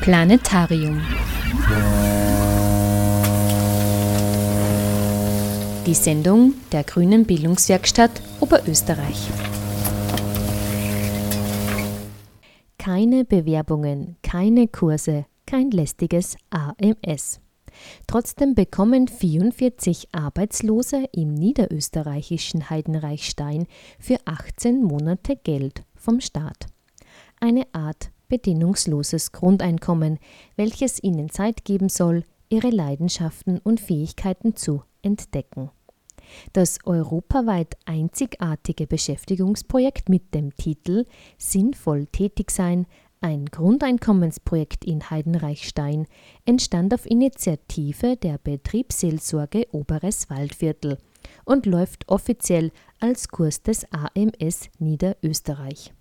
Planetarium. Die Sendung der Grünen Bildungswerkstatt Oberösterreich. Keine Bewerbungen, keine Kurse, kein lästiges AMS. Trotzdem bekommen 44 Arbeitslose im niederösterreichischen Heidenreichstein für 18 Monate Geld vom Staat. Eine Art bedingungsloses Grundeinkommen, welches ihnen Zeit geben soll, ihre Leidenschaften und Fähigkeiten zu entdecken. Das europaweit einzigartige Beschäftigungsprojekt mit dem Titel Sinnvoll tätig sein, ein Grundeinkommensprojekt in Heidenreichstein entstand auf Initiative der Betriebsseelsorge Oberes Waldviertel und läuft offiziell als Kurs des AMS Niederösterreich.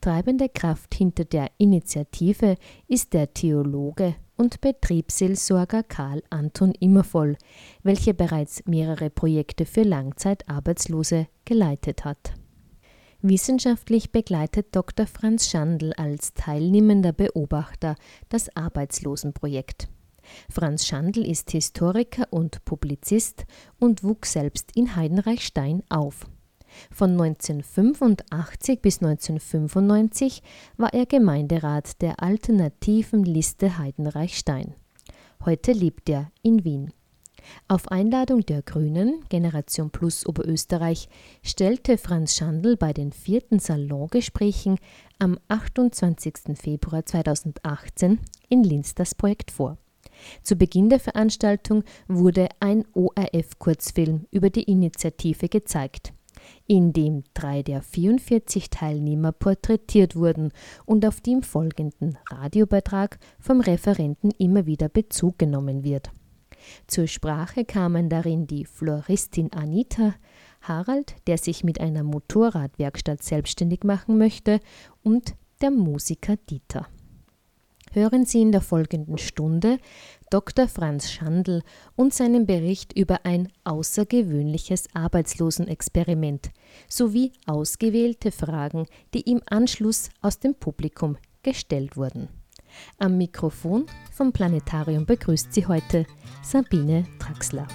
Treibende Kraft hinter der Initiative ist der Theologe und Betriebsseelsorger Karl Anton Immervoll, welcher bereits mehrere Projekte für Langzeitarbeitslose geleitet hat. Wissenschaftlich begleitet Dr. Franz Schandl als teilnehmender Beobachter das Arbeitslosenprojekt. Franz Schandl ist Historiker und Publizist und wuchs selbst in Heidenreichstein auf. Von 1985 bis 1995 war er Gemeinderat der alternativen Liste Heidenreichstein. Heute lebt er in Wien. Auf Einladung der Grünen, Generation Plus Oberösterreich, stellte Franz Schandl bei den vierten Salongesprächen am 28. Februar 2018 in Linz das Projekt vor. Zu Beginn der Veranstaltung wurde ein ORF-Kurzfilm über die Initiative gezeigt in dem drei der 44 Teilnehmer porträtiert wurden und auf die im folgenden Radiobeitrag vom Referenten immer wieder Bezug genommen wird. Zur Sprache kamen darin die Floristin Anita, Harald, der sich mit einer Motorradwerkstatt selbstständig machen möchte, und der Musiker Dieter. Hören Sie in der folgenden Stunde Dr. Franz Schandl und seinen Bericht über ein außergewöhnliches Arbeitslosenexperiment sowie ausgewählte Fragen, die im Anschluss aus dem Publikum gestellt wurden. Am Mikrofon vom Planetarium begrüßt Sie heute Sabine Traxler.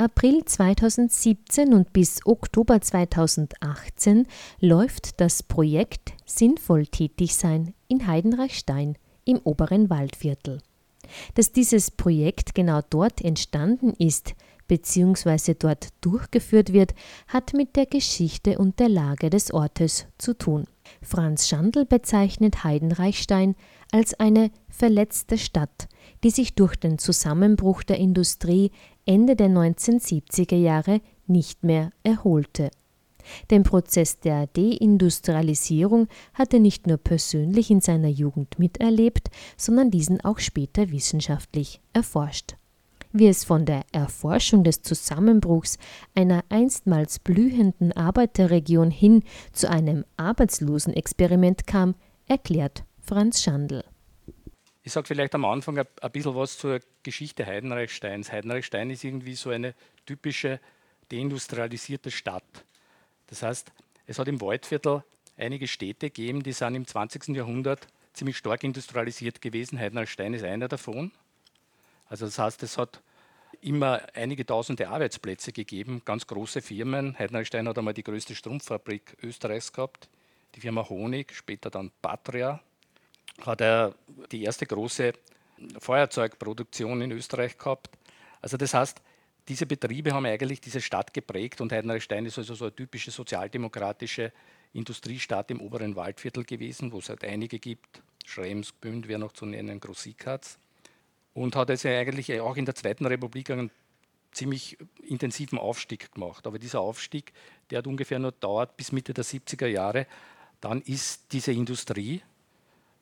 April 2017 und bis Oktober 2018 läuft das Projekt Sinnvoll tätig sein in Heidenreichstein im oberen Waldviertel. Dass dieses Projekt genau dort entstanden ist bzw. dort durchgeführt wird, hat mit der Geschichte und der Lage des Ortes zu tun. Franz Schandl bezeichnet Heidenreichstein als eine verletzte Stadt, die sich durch den Zusammenbruch der Industrie Ende der 1970er Jahre nicht mehr erholte. Den Prozess der Deindustrialisierung hat er nicht nur persönlich in seiner Jugend miterlebt, sondern diesen auch später wissenschaftlich erforscht. Wie es von der Erforschung des Zusammenbruchs einer einstmals blühenden Arbeiterregion hin zu einem Arbeitslosenexperiment kam, erklärt Franz Schandl. Ich sage vielleicht am Anfang ein, ein bisschen was zur Geschichte Heidenreichsteins. Heidenreichstein ist irgendwie so eine typische deindustrialisierte Stadt. Das heißt, es hat im Waldviertel einige Städte gegeben, die sind im 20. Jahrhundert ziemlich stark industrialisiert gewesen. Heidenreichstein ist einer davon. Also das heißt, es hat immer einige tausende Arbeitsplätze gegeben, ganz große Firmen. Heidenreichstein hat einmal die größte Strumpffabrik Österreichs gehabt, die Firma Honig, später dann Patria. Hat er die erste große Feuerzeugproduktion in Österreich gehabt. Also das heißt, diese Betriebe haben eigentlich diese Stadt geprägt und Heidenreichstein ist also so eine typische sozialdemokratische Industriestadt im oberen Waldviertel gewesen, wo es halt einige gibt. Schrems, Gmünd wäre noch zu nennen, Grossikatz. Und hat also eigentlich auch in der Zweiten Republik einen ziemlich intensiven Aufstieg gemacht. Aber dieser Aufstieg, der hat ungefähr nur dauert bis Mitte der 70er Jahre. Dann ist diese Industrie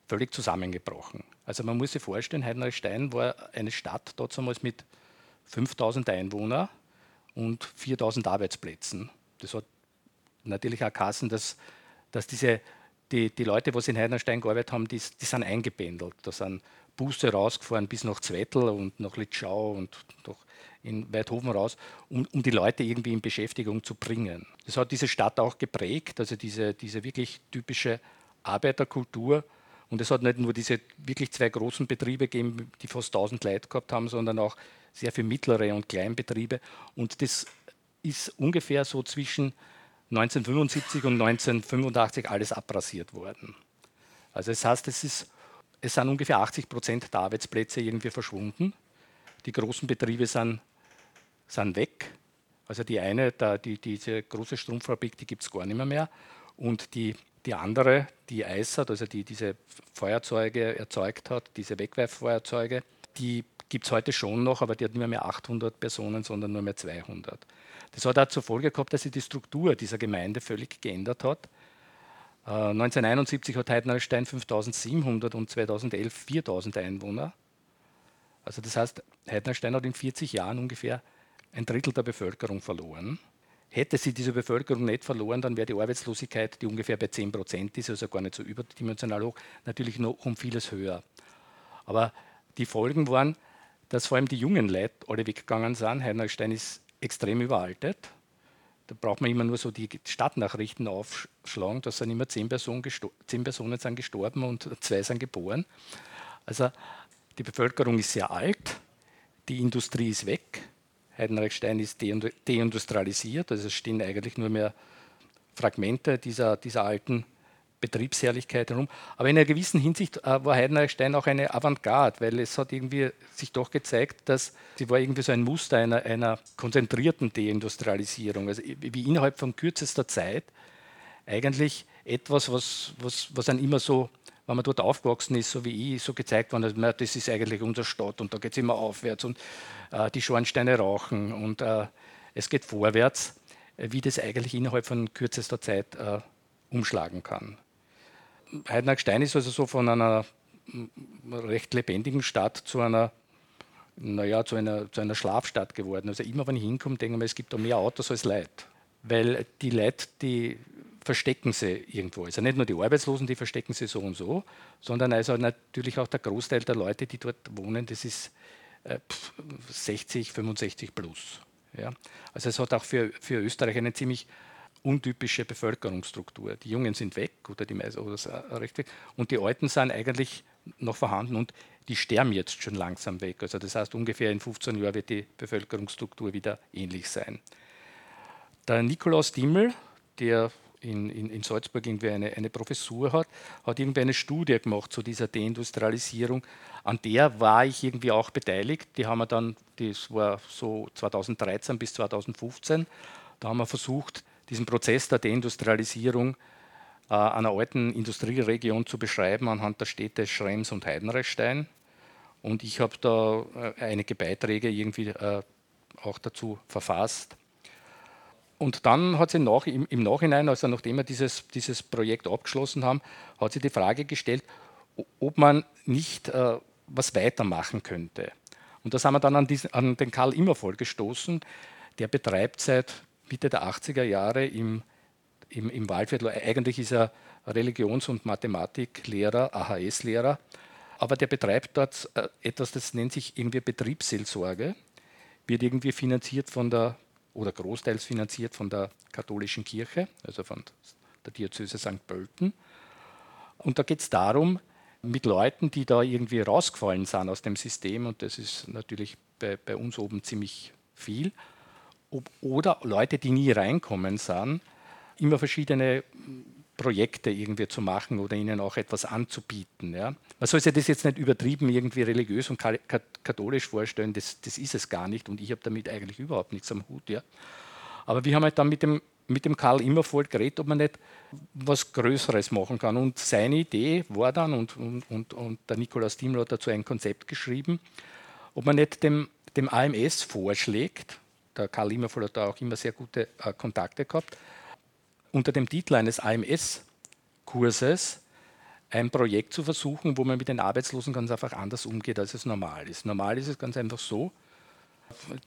völlig zusammengebrochen. Also man muss sich vorstellen, Heidenreichstein war eine Stadt damals mit 5000 Einwohnern und 4000 Arbeitsplätzen. Das hat natürlich auch Kassen, dass, dass diese, die, die Leute, die in Heidenstein gearbeitet haben, die, die sind eingependelt. Da sind Busse rausgefahren bis nach Zwettl und nach Litschau und doch in Weidhofen raus, um, um, die Leute irgendwie in Beschäftigung zu bringen. Das hat diese Stadt auch geprägt, also diese, diese wirklich typische Arbeiterkultur. Und es hat nicht nur diese wirklich zwei großen Betriebe gegeben, die fast 1000 Leute gehabt haben, sondern auch sehr viele mittlere und Kleinbetriebe. Und das ist ungefähr so zwischen 1975 und 1985 alles abrasiert worden. Also das heißt, es, ist, es sind ungefähr 80 Prozent der Arbeitsplätze irgendwie verschwunden. Die großen Betriebe sind, sind weg. Also die eine, die, diese große Strumpffabrik, die gibt es gar nicht mehr, mehr. Und die, die andere, die Eissert, also die diese Feuerzeuge erzeugt hat, diese Wegwerffeuerzeuge, die gibt es heute schon noch, aber die hat nicht mehr 800 Personen, sondern nur mehr 200. Das hat auch zur Folge gehabt, dass sich die Struktur dieser Gemeinde völlig geändert hat. 1971 äh, hat Heidenstein 5700 und 2011 4000 Einwohner. Also das heißt, Heidenstein hat in 40 Jahren ungefähr ein Drittel der Bevölkerung verloren. Hätte sie diese Bevölkerung nicht verloren, dann wäre die Arbeitslosigkeit, die ungefähr bei 10 Prozent ist, also gar nicht so überdimensional hoch, natürlich noch um vieles höher. Aber die Folgen waren, dass vor allem die jungen Leute alle weggegangen sind. Heinrichstein ist extrem überaltet. Da braucht man immer nur so die Stadtnachrichten aufschlagen. Da sind immer zehn Personen, zehn Personen sind gestorben und zwei sind geboren. Also die Bevölkerung ist sehr alt, die Industrie ist weg, Heidenreichstein ist deindustrialisiert, also es stehen eigentlich nur mehr Fragmente dieser, dieser alten Betriebsherrlichkeit herum. Aber in einer gewissen Hinsicht äh, war Heidenreichstein auch eine Avantgarde, weil es hat irgendwie sich doch gezeigt, dass sie war irgendwie so ein Muster einer, einer konzentrierten Deindustrialisierung. Also wie innerhalb von kürzester Zeit eigentlich etwas, was, was, was dann immer so, wenn man dort aufgewachsen ist, so wie ich, so gezeigt worden ist, das ist eigentlich unsere Stadt und da geht es immer aufwärts und äh, die Schornsteine rauchen und äh, es geht vorwärts, wie das eigentlich innerhalb von kürzester Zeit äh, umschlagen kann. Heidenberg-Stein ist also so von einer recht lebendigen Stadt zu einer, naja, zu einer, zu einer Schlafstadt geworden. Also immer, wenn ich hinkomme, denke ich mir, es gibt da mehr Autos als Leute. Weil die Leute, die verstecken sie irgendwo. Also nicht nur die Arbeitslosen, die verstecken sie so und so, sondern also natürlich auch der Großteil der Leute, die dort wohnen, das ist äh, 60, 65 plus. Ja. Also es hat auch für, für Österreich einen ziemlich untypische Bevölkerungsstruktur. Die Jungen sind weg oder die meisten oder recht weg und die Alten sind eigentlich noch vorhanden und die sterben jetzt schon langsam weg. Also das heißt, ungefähr in 15 Jahren wird die Bevölkerungsstruktur wieder ähnlich sein. Der Nikolaus Dimmel, der in, in, in Salzburg irgendwie eine, eine Professur hat, hat irgendwie eine Studie gemacht zu dieser Deindustrialisierung. An der war ich irgendwie auch beteiligt. Die haben wir dann, das war so 2013 bis 2015, da haben wir versucht, diesen Prozess der Deindustrialisierung äh, einer alten Industrieregion zu beschreiben anhand der Städte Schrems und Heidenreichstein. Und ich habe da äh, einige Beiträge irgendwie äh, auch dazu verfasst. Und dann hat sie nach, im, im, Nachhinein, also nachdem wir dieses, dieses Projekt abgeschlossen haben, hat sie die Frage gestellt, ob man nicht äh, was weitermachen könnte. Und da sind wir dann an, diesen, an den Karl Immervoll gestoßen. Der betreibt seit Mitte der 80er Jahre im, im, im Waldviertel, eigentlich ist er Religions- und Mathematiklehrer, AHS-Lehrer, aber der betreibt dort äh, etwas, das nennt sich irgendwie Betriebsseelsorge, wird irgendwie finanziert von der oder großteils finanziert von der katholischen Kirche, also von der Diözese St. Pölten. Und da geht es darum, mit Leuten, die da irgendwie rausgefallen sind aus dem System, und das ist natürlich bei, bei uns oben ziemlich viel, ob, oder Leute, die nie reinkommen sind, immer verschiedene Projekte irgendwie zu machen oder ihnen auch etwas anzubieten. Ja. Man soll sich das jetzt nicht übertrieben irgendwie religiös und katholisch vorstellen, das, das ist es gar nicht und ich habe damit eigentlich überhaupt nichts am Hut. Ja. Aber wir haben halt dann mit dem, mit dem Karl Immervoll geredet, ob man nicht was Größeres machen kann. Und seine Idee war dann, und, und, und, und der Nikolaus Diemler hat dazu ein Konzept geschrieben, ob man nicht dem, dem AMS vorschlägt, der Karl Immervoll hat da auch immer sehr gute äh, Kontakte gehabt, unter dem Titel eines AMS-Kurses ein Projekt zu versuchen, wo man mit den Arbeitslosen ganz einfach anders umgeht, als es normal ist. Normal ist es ganz einfach so,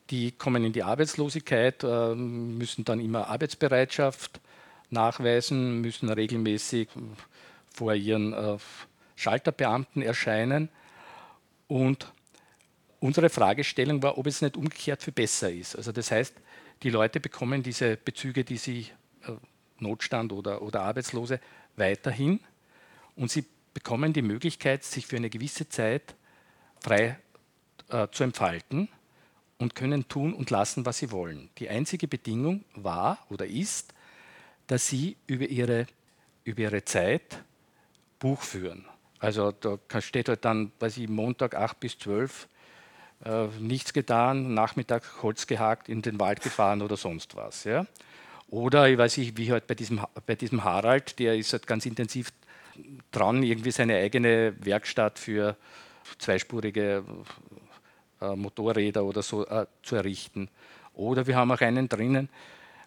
die kommen in die Arbeitslosigkeit, äh, müssen dann immer Arbeitsbereitschaft nachweisen, müssen regelmäßig vor ihren äh, Schalterbeamten erscheinen. Und unsere Fragestellung war, ob es nicht umgekehrt für besser ist. Also das heißt, die Leute bekommen diese Bezüge, die sie äh, Notstand oder, oder Arbeitslose weiterhin und sie bekommen die Möglichkeit, sich für eine gewisse Zeit frei äh, zu entfalten und können tun und lassen, was sie wollen. Die einzige Bedingung war oder ist, dass sie über ihre, über ihre Zeit Buch führen. Also da steht halt dann, weiß ich, Montag 8 bis 12 äh, nichts getan, Nachmittag Holz gehakt, in den Wald gefahren oder sonst was. Ja? Oder ich weiß nicht, wie halt bei diesem, bei diesem Harald, der ist halt ganz intensiv dran, irgendwie seine eigene Werkstatt für zweispurige äh, Motorräder oder so äh, zu errichten. Oder wir haben auch einen drinnen,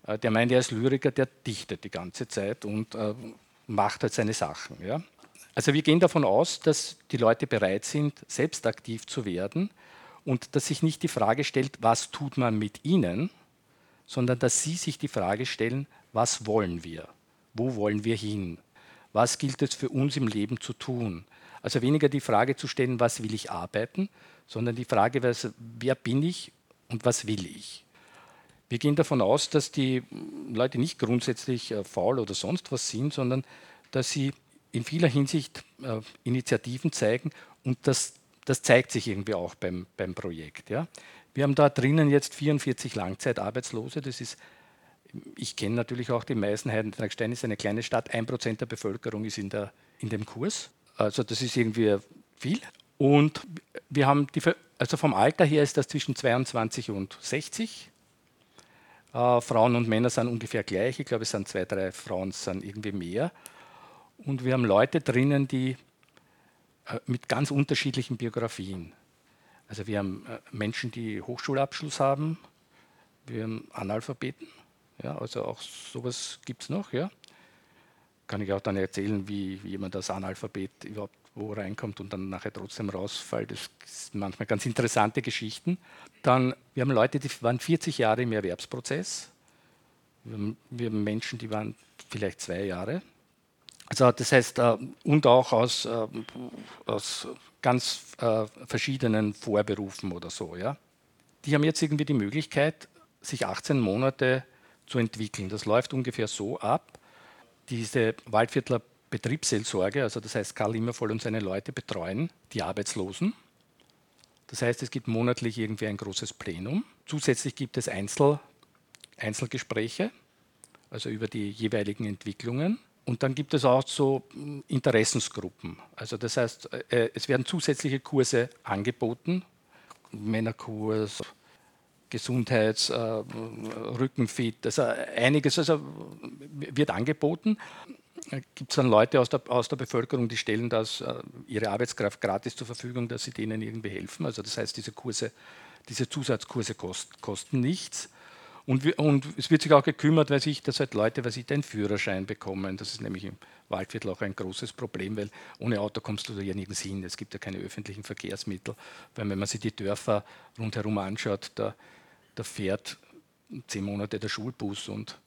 äh, der meint, er ist Lyriker, der dichtet die ganze Zeit und äh, macht halt seine Sachen. Ja? Also wir gehen davon aus, dass die Leute bereit sind, selbst aktiv zu werden und dass sich nicht die Frage stellt, was tut man mit ihnen, sondern dass Sie sich die Frage stellen, was wollen wir? Wo wollen wir hin? Was gilt es für uns im Leben zu tun? Also weniger die Frage zu stellen, was will ich arbeiten, sondern die Frage, wer bin ich und was will ich? Wir gehen davon aus, dass die Leute nicht grundsätzlich äh, faul oder sonst was sind, sondern dass sie in vieler Hinsicht äh, Initiativen zeigen und das, das zeigt sich irgendwie auch beim, beim Projekt. Ja? Wir haben da drinnen jetzt 44 Langzeitarbeitslose. Das ist, ich kenne natürlich auch die meisten. Heidenstein ist eine kleine Stadt. Ein Prozent der Bevölkerung ist in, der, in dem Kurs. Also das ist irgendwie viel. Und wir haben die, also vom Alter her ist das zwischen 22 und 60. Äh, Frauen und Männer sind ungefähr gleich. Ich glaube, es sind zwei, drei Frauen, sind irgendwie mehr. Und wir haben Leute drinnen, die äh, mit ganz unterschiedlichen Biografien. Also wir haben äh, Menschen, die Hochschulabschluss haben, wir haben Analphabeten, ja, also auch sowas gibt es noch. Ja. Kann ich auch dann erzählen, wie, wie jemand als Analphabet überhaupt wo reinkommt und dann nachher trotzdem rausfällt. Das sind manchmal ganz interessante Geschichten. Dann, wir haben Leute, die waren 40 Jahre im Erwerbsprozess. Wir haben, wir haben Menschen, die waren vielleicht zwei Jahre. Also das heißt, äh, und auch aus, äh, aus ganz äh, verschiedenen Vorberufen oder so. Ja. Die haben jetzt irgendwie die Möglichkeit, sich 18 Monate zu entwickeln. Das läuft ungefähr so ab. Diese Waldviertler Betriebsseelsorge, also das heißt Karl Immervoll und seine Leute betreuen die Arbeitslosen. Das heißt, es gibt monatlich irgendwie ein großes Plenum. Zusätzlich gibt es Einzel, Einzelgespräche, also über die jeweiligen Entwicklungen. Und dann gibt es auch so hm, Interessensgruppen. Also das heißt, äh, es werden zusätzliche Kurse angeboten, Männerkurs, Gesundheits-, äh, Rückenfit, also einiges also wird angeboten. Gibt es dann Leute aus der, aus der Bevölkerung, die stellen das, äh, ihre Arbeitskraft gratis zur Verfügung, dass sie denen irgendwie helfen. Also das heißt, diese Kurse, diese Zusatzkurse kost, kosten nichts. Und, und, es wird sich auch gekümmert, weil sich, dass halt Leute, weil sie den Führerschein bekommen. Das ist nämlich im Waldviertel auch ein großes Problem, weil ohne Auto kommst du da ja nirgends hin. Es gibt ja keine öffentlichen Verkehrsmittel. Weil wenn man sich die Dörfer rundherum anschaut, da, da fährt zehn Monate der Schulbus und,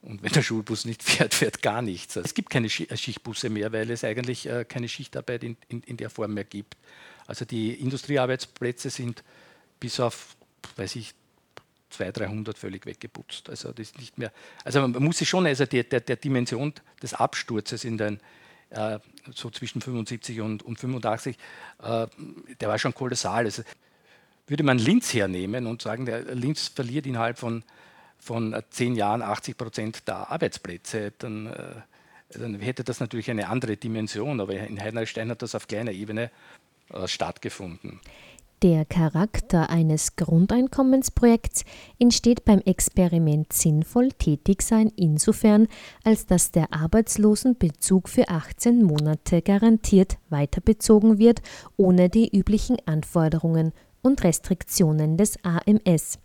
und wenn der Schulbus nicht fährt, fährt gar nichts. Also es gibt keine äh, Schichtbusse mehr, weil es eigentlich äh, keine Schichtarbeit in, in, in der Form mehr gibt. Also die Industriearbeitsplätze sind bis auf, weiß ich, 200, 300 völlig weggeputzt. Also das ist nicht mehr. Also man muss sich schon, also der, der, der Dimension des Absturzes in den äh, so zwischen 75 und, und 85, äh, der war schon kolossal. Also würde man Linz hernehmen und sagen, der Linz verliert innerhalb von, von zehn Jahren 80 Prozent der Arbeitsplätze, dann, äh, dann, hätte das natürlich eine andere Dimension. Aber in Heidenstein hat das auf kleiner Ebene äh, stattgefunden. Der Charakter eines Grundeinkommensprojekts entsteht beim Experiment sinnvoll tätig sein insofern, als dass der Arbeitslosenbezug für 18 Monate garantiert weiterbezogen wird, ohne die üblichen Anforderungen und Restriktionen des AMS.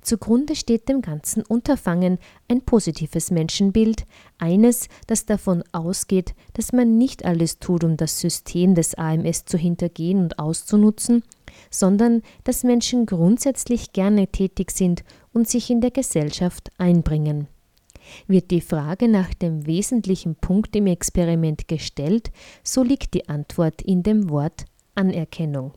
Zugrunde steht dem ganzen Unterfangen ein positives Menschenbild, eines, das davon ausgeht, dass man nicht alles tut, um das System des AMS zu hintergehen und auszunutzen, sondern dass Menschen grundsätzlich gerne tätig sind und sich in der Gesellschaft einbringen. Wird die Frage nach dem wesentlichen Punkt im Experiment gestellt, so liegt die Antwort in dem Wort Anerkennung.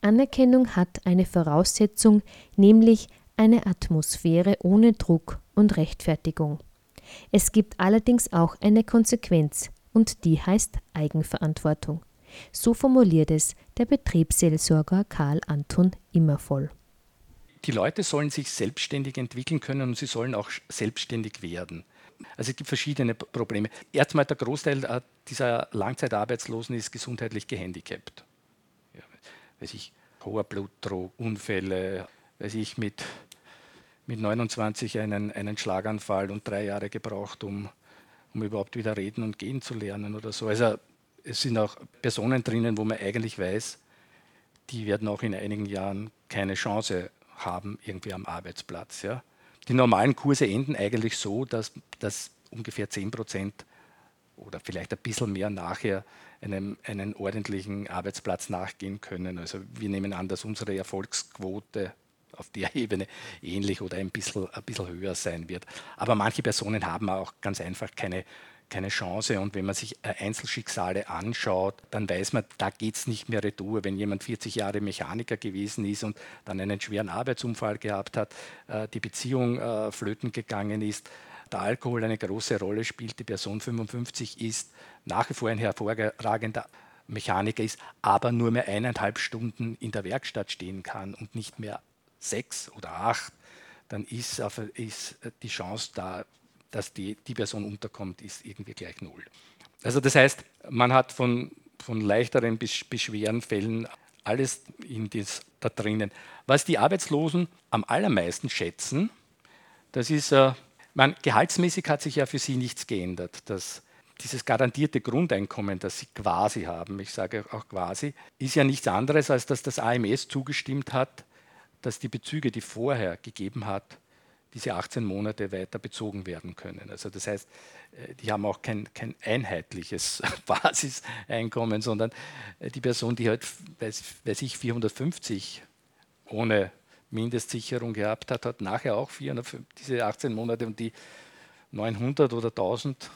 Anerkennung hat eine Voraussetzung, nämlich eine Atmosphäre ohne Druck und Rechtfertigung. Es gibt allerdings auch eine Konsequenz, und die heißt Eigenverantwortung. So formuliert es der Betriebsseelsorger Karl Anton Immervoll. Die Leute sollen sich selbstständig entwickeln können und sie sollen auch selbstständig werden. Also es gibt verschiedene Probleme. Erstmal der Großteil äh, dieser Langzeitarbeitslosen ist gesundheitlich gehandicapt weiß ich, hoher Blutdruck, Unfälle, weiß ich, mit, mit 29 einen, einen Schlaganfall und drei Jahre gebraucht, um, um überhaupt wieder reden und gehen zu lernen oder so. Also es sind auch Personen drinnen, wo man eigentlich weiß, die werden auch in einigen Jahren keine Chance haben, irgendwie am Arbeitsplatz. Ja. Die normalen Kurse enden eigentlich so, dass, dass ungefähr 10 Prozent oder vielleicht ein bisschen mehr nachher einem, einen ordentlichen Arbeitsplatz nachgehen können. Also wir nehmen an, dass unsere Erfolgsquote auf der Ebene ähnlich oder ein bisschen, ein bisschen höher sein wird. Aber manche Personen haben auch ganz einfach keine, keine Chance. Und wenn man sich äh, Einzelschicksale anschaut, dann weiß man, da geht es nicht mehr retour. Wenn jemand 40 Jahre Mechaniker gewesen ist und dann einen schweren Arbeitsunfall gehabt hat, äh, die Beziehung äh, flöten gegangen ist, der Alkohol eine große Rolle spielt, die Person 55 ist, nach wie vor ein hervorragender Mechaniker ist, aber nur mehr eineinhalb Stunden in der Werkstatt stehen kann und nicht mehr sechs oder acht, dann ist, ist die Chance da, dass die, die Person unterkommt, ist irgendwie gleich null. Also das heißt, man hat von, von leichteren bis, bis schweren Fällen alles in das, da drinnen. Was die Arbeitslosen am allermeisten schätzen, das ist äh, man, gehaltsmäßig hat sich ja für sie nichts geändert. Das, dieses garantierte Grundeinkommen, das sie quasi haben, ich sage auch quasi, ist ja nichts anderes, als dass das AMS zugestimmt hat, dass die Bezüge, die vorher gegeben hat, diese 18 Monate weiter bezogen werden können. Also das heißt, äh, die haben auch kein, kein einheitliches Basiseinkommen, sondern äh, die Person, die halt, weiß, weiß ich, 450 ohne Mindestsicherung gehabt hat, hat nachher auch 400, diese 18 Monate und die 900 oder 1000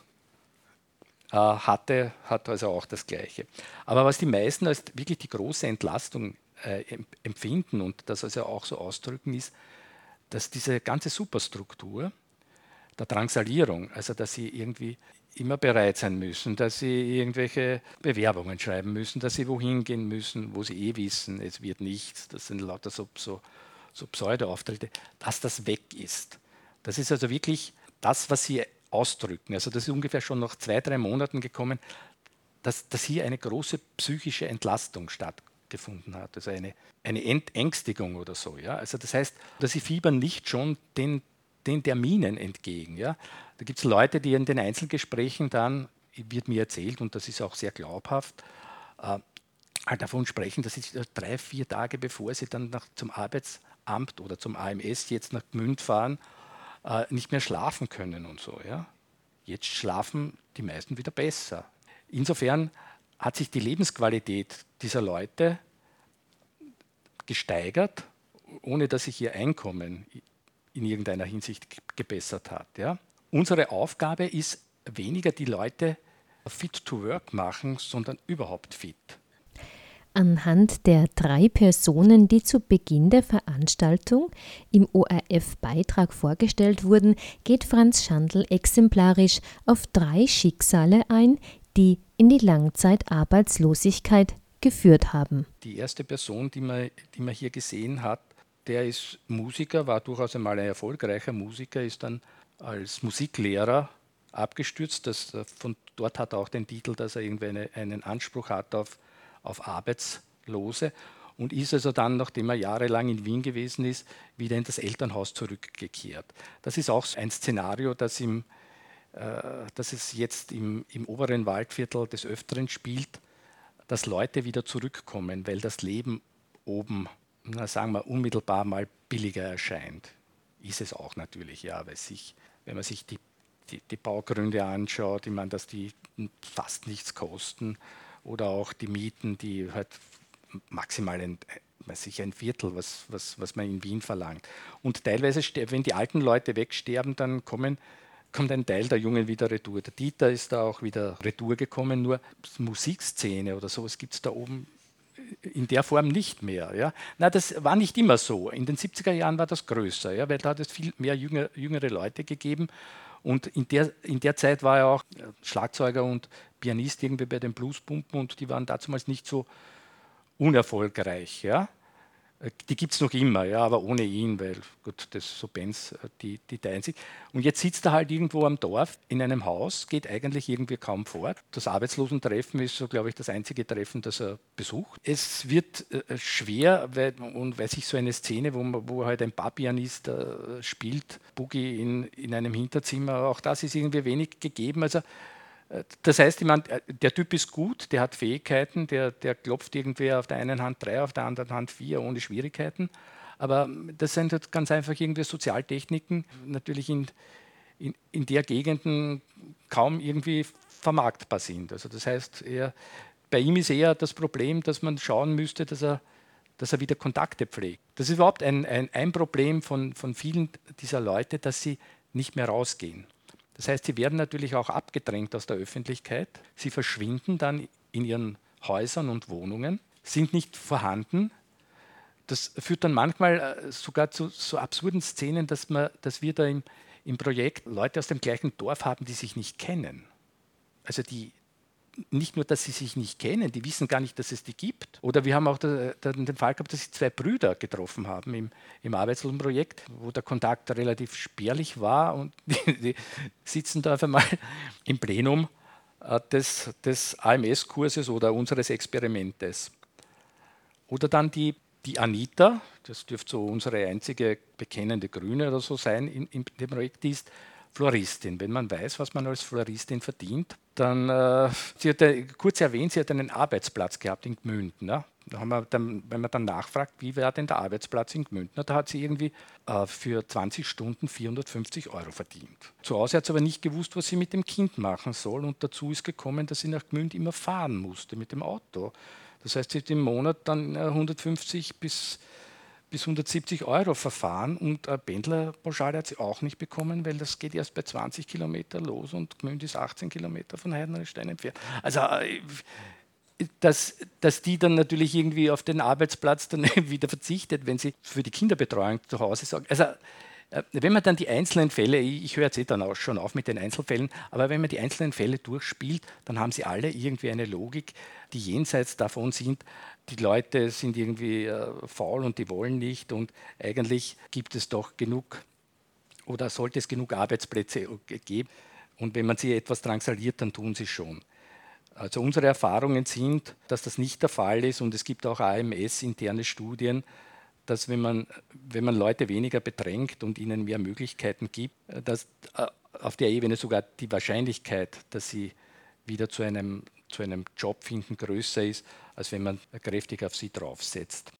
äh, hatte, hat also auch das Gleiche. Aber was die meisten als wirklich die große Entlastung äh, empfinden und das also auch so ausdrücken, ist, dass diese ganze Superstruktur der Drangsalierung, also dass sie irgendwie immer bereit sein müssen, dass sie irgendwelche Bewerbungen schreiben müssen, dass sie wohin gehen müssen, wo sie eh wissen, es wird nichts, das sind lauter so, so, so Pseudo-Auftritte, dass das weg ist. Das ist also wirklich das, was sie ausdrücken. Also das ist ungefähr schon nach zwei, drei Monaten gekommen, dass, dass hier eine große psychische Entlastung stattgefunden hat, also eine, eine Entängstigung oder so. Ja? Also das heißt, dass sie fiebern nicht schon den, den Terminen entgegen. Ja? Da gibt es Leute, die in den Einzelgesprächen dann, wird mir erzählt, und das ist auch sehr glaubhaft, äh, halt davon sprechen, dass sie drei, vier Tage bevor sie dann nach, zum Arbeitsamt oder zum AMS jetzt nach Gmünd fahren, äh, nicht mehr schlafen können und so. Ja? Jetzt schlafen die meisten wieder besser. Insofern hat sich die Lebensqualität dieser Leute gesteigert, ohne dass sich ihr Einkommen in irgendeiner Hinsicht gebessert hat. Ja? Unsere Aufgabe ist weniger die Leute fit to work machen, sondern überhaupt fit. Anhand der drei Personen, die zu Beginn der Veranstaltung im ORF-Beitrag vorgestellt wurden, geht Franz Schandl exemplarisch auf drei Schicksale ein, die in die Langzeitarbeitslosigkeit geführt haben. Die erste Person, die man, die man hier gesehen hat, der ist Musiker, war durchaus einmal ein erfolgreicher Musiker, ist dann als Musiklehrer abgestürzt. Das, von dort hat er auch den Titel, dass er irgendwie eine, einen Anspruch hat auf auf Arbeitslose und ist also dann, nachdem er jahrelang in Wien gewesen ist, wieder in das Elternhaus zurückgekehrt. Das ist auch ein Szenario, das, im, äh, das es jetzt im, im oberen Waldviertel des Öfteren spielt, dass Leute wieder zurückkommen, weil das Leben oben, na, sagen wir, unmittelbar mal billiger erscheint. Ist es auch natürlich, ja, weil sich, wenn man sich die, die, die Baugründe anschaut, ich meine, dass die fast nichts kosten oder auch die Mieten, die halt maximal ein, weiß ich, ein Viertel, was, was, was man in Wien verlangt. Und teilweise, wenn die alten Leute wegsterben, dann kommen, kommt ein Teil der Jungen wieder retour. Der Dieter ist da auch wieder retour gekommen, nur Musikszene oder sowas gibt es da oben in der Form nicht mehr. Ja. Na, das war nicht immer so. In den 70er Jahren war das größer, ja, weil da hat es viel mehr jüngere, jüngere Leute gegeben. Und in der, in der Zeit war er auch Schlagzeuger und Pianist irgendwie bei den Bluespumpen und die waren damals nicht so unerfolgreich. Ja? Äh, die gibt es noch immer, ja, aber ohne ihn, weil gut, das so Bands, äh, die, die teilen sich. Und jetzt sitzt er halt irgendwo am Dorf in einem Haus, geht eigentlich irgendwie kaum fort. Das Arbeitslosentreffen ist so, glaube ich, das einzige Treffen, das er besucht. Es wird äh, schwer, weil, und weil sich so eine Szene, wo, wo halt ein Barpianist äh, spielt, Boogie in, in einem Hinterzimmer, auch das ist irgendwie wenig gegeben. Also das heißt, ich meine, der Typ ist gut, der hat Fähigkeiten, der, der klopft irgendwie auf der einen Hand drei, auf der anderen Hand vier ohne Schwierigkeiten. Aber das sind halt ganz einfach irgendwie Sozialtechniken, natürlich in, in, in der Gegend kaum irgendwie vermarktbar sind. Also das heißt, er, bei ihm ist eher das Problem, dass man schauen müsste, dass er, dass er wieder Kontakte pflegt. Das ist überhaupt ein, ein, ein Problem von, von vielen dieser Leute, dass sie nicht mehr rausgehen. Das heißt, sie werden natürlich auch abgedrängt aus der Öffentlichkeit. Sie verschwinden dann in ihren Häusern und Wohnungen, sind nicht vorhanden. Das führt dann manchmal äh, sogar zu so absurden Szenen, dass, man, dass wir da im, im Projekt Leute aus dem gleichen Dorf haben, die sich nicht kennen. Also die, nicht nur, dass sie sich nicht kennen, die wissen gar nicht, dass es die gibt. Oder wir haben auch den Fall gehabt, dass sich zwei Brüder getroffen haben im, im Arbeitslosenprojekt, wo der Kontakt relativ spärlich war und die, die sitzen da auf einmal im Plenum äh, des, des AMS-Kurses oder unseres Experimentes. Oder dann die, die Anita, das dürfte so unsere einzige bekennende Grüne oder so sein in, in dem Projekt, die ist Floristin. Wenn man weiß, was man als Floristin verdient, dann, äh, sie hat kurz erwähnt, sie hat einen Arbeitsplatz gehabt in Gmünden. Ja? Da haben wir dann, wenn man dann nachfragt, wie wäre denn der Arbeitsplatz in Gmünden, da hat sie irgendwie äh, für 20 Stunden 450 Euro verdient. Zu Hause hat sie aber nicht gewusst, was sie mit dem Kind machen soll und dazu ist gekommen, dass sie nach Gmünd immer fahren musste mit dem Auto. Das heißt, sie hat im Monat dann 150 äh, bis bis 170 Euro verfahren und eine Pendlerpauschale hat sie auch nicht bekommen, weil das geht erst bei 20 Kilometer los und Gmünd ist 18 Kilometer von Heidenrichstein entfernt. Also äh, dass, dass die dann natürlich irgendwie auf den Arbeitsplatz dann wieder verzichtet, wenn sie für die Kinderbetreuung zu Hause sagen. Also äh, wenn man dann die einzelnen Fälle, ich höre jetzt eh dann auch schon auf mit den Einzelfällen, aber wenn man die einzelnen Fälle durchspielt, dann haben sie alle irgendwie eine Logik, die jenseits davon sind, die Leute sind irgendwie äh, faul und die wollen nicht und eigentlich gibt es doch genug oder sollte es genug Arbeitsplätze geben und wenn man sie etwas drangsaliert, dann tun sie schon. Also unsere Erfahrungen sind, dass das nicht der Fall ist und es gibt auch AMS-interne Studien, dass wenn man, wenn man Leute weniger bedrängt und ihnen mehr Möglichkeiten gibt, dass äh, auf der Ebene sogar die Wahrscheinlichkeit, dass sie wieder zu einem, zu einem Job finden, größer ist, als wenn man kräftig auf sie draufsetzt.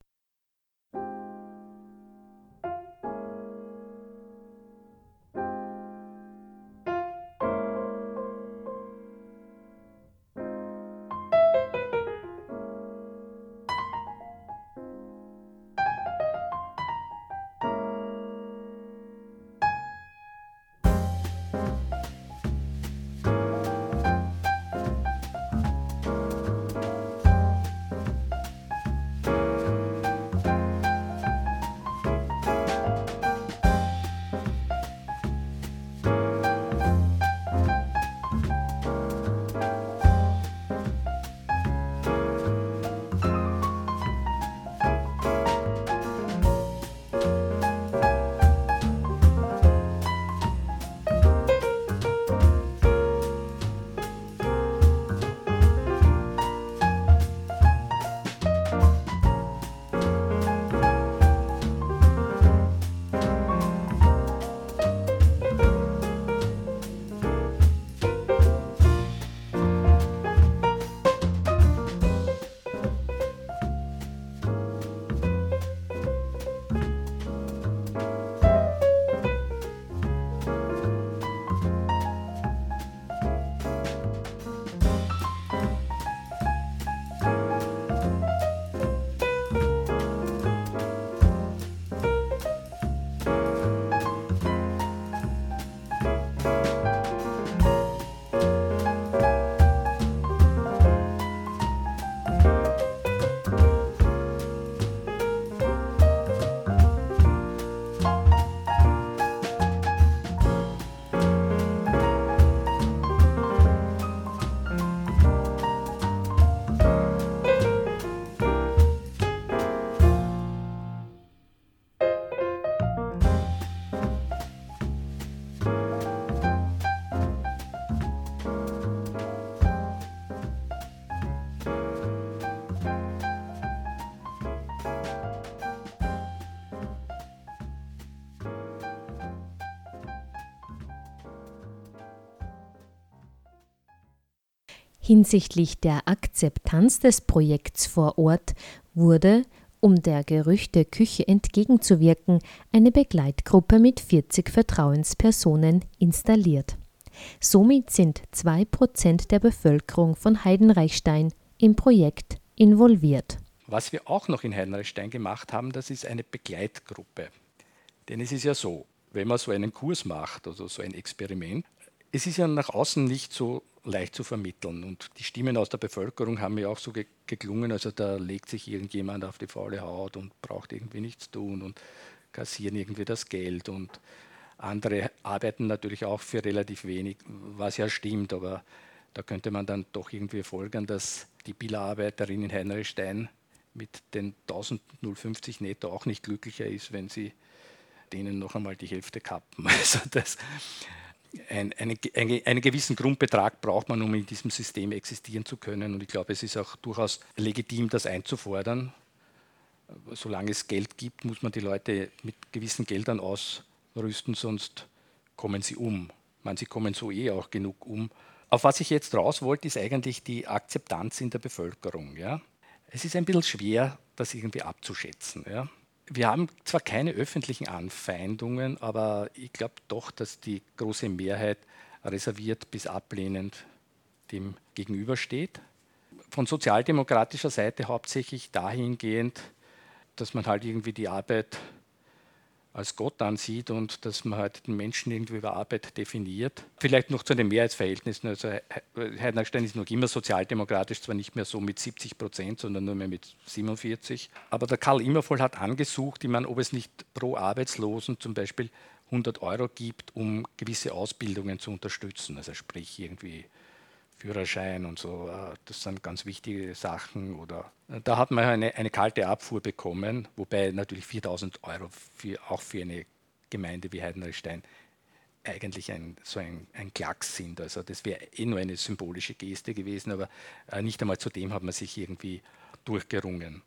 Hinsichtlich der Akzeptanz des Projekts vor Ort wurde, um der Gerüchte Küche entgegenzuwirken, eine Begleitgruppe mit 40 Vertrauenspersonen installiert. Somit sind zwei Prozent der Bevölkerung von Heidenreichstein im Projekt involviert. Was wir auch noch in Heidenreichstein gemacht haben, das ist eine Begleitgruppe. Denn es ist ja so, wenn man so einen Kurs macht, also so ein Experiment, es ist ja nach außen nicht so leicht zu vermitteln. Und die Stimmen aus der Bevölkerung haben mir auch so ge geklungen, also da legt sich irgendjemand auf die faule Haut und braucht irgendwie nichts tun und kassieren irgendwie das Geld und andere arbeiten natürlich auch für relativ wenig, was ja stimmt, aber da könnte man dann doch irgendwie folgern, dass die Billarbeiterin in Heinrichstein mit den 1050 netto auch nicht glücklicher ist, wenn sie denen noch einmal die Hälfte kappen. Also das, ein, eine, eine, einen gewissen Grundbetrag braucht man, um in diesem System existieren zu können. Und ich glaube, es ist auch durchaus legitim, das einzufordern. Solange es Geld gibt, muss man die Leute mit gewissen Geldern ausrüsten, sonst kommen sie um. Man, sie kommen so eh auch genug um. Auf was ich jetzt raus wollte, ist eigentlich die Akzeptanz in der Bevölkerung. Ja? Es ist ein bisschen schwer, das irgendwie abzuschätzen. Ja? Wir haben zwar keine öffentlichen Anfeindungen, aber ich glaube doch, dass die große Mehrheit reserviert bis ablehnend dem gegenübersteht. Von sozialdemokratischer Seite hauptsächlich dahingehend, dass man halt irgendwie die Arbeit als Gott ansieht und dass man halt den Menschen irgendwie über Arbeit definiert. Vielleicht noch zu den Mehrheitsverhältnissen. Also Heidenstein ist noch immer sozialdemokratisch, zwar nicht mehr so mit 70 Prozent, sondern nur mehr mit 47. Aber der Karl Immervoll hat angesucht, ich meine, ob es nicht pro Arbeitslosen zum Beispiel 100 Euro gibt, um gewisse Ausbildungen zu unterstützen. Also sprich irgendwie Führerschein und so, äh, das sind ganz wichtige Sachen. Oder äh, da hat man eine, eine kalte Abfuhr bekommen, wobei natürlich 4000 Euro für, auch für eine Gemeinde wie Heidenreichstein eigentlich ein, so ein, ein Klacks sind. Also das wäre eh nur eine symbolische Geste gewesen, aber äh, nicht einmal zu dem hat man sich irgendwie durchgerungen.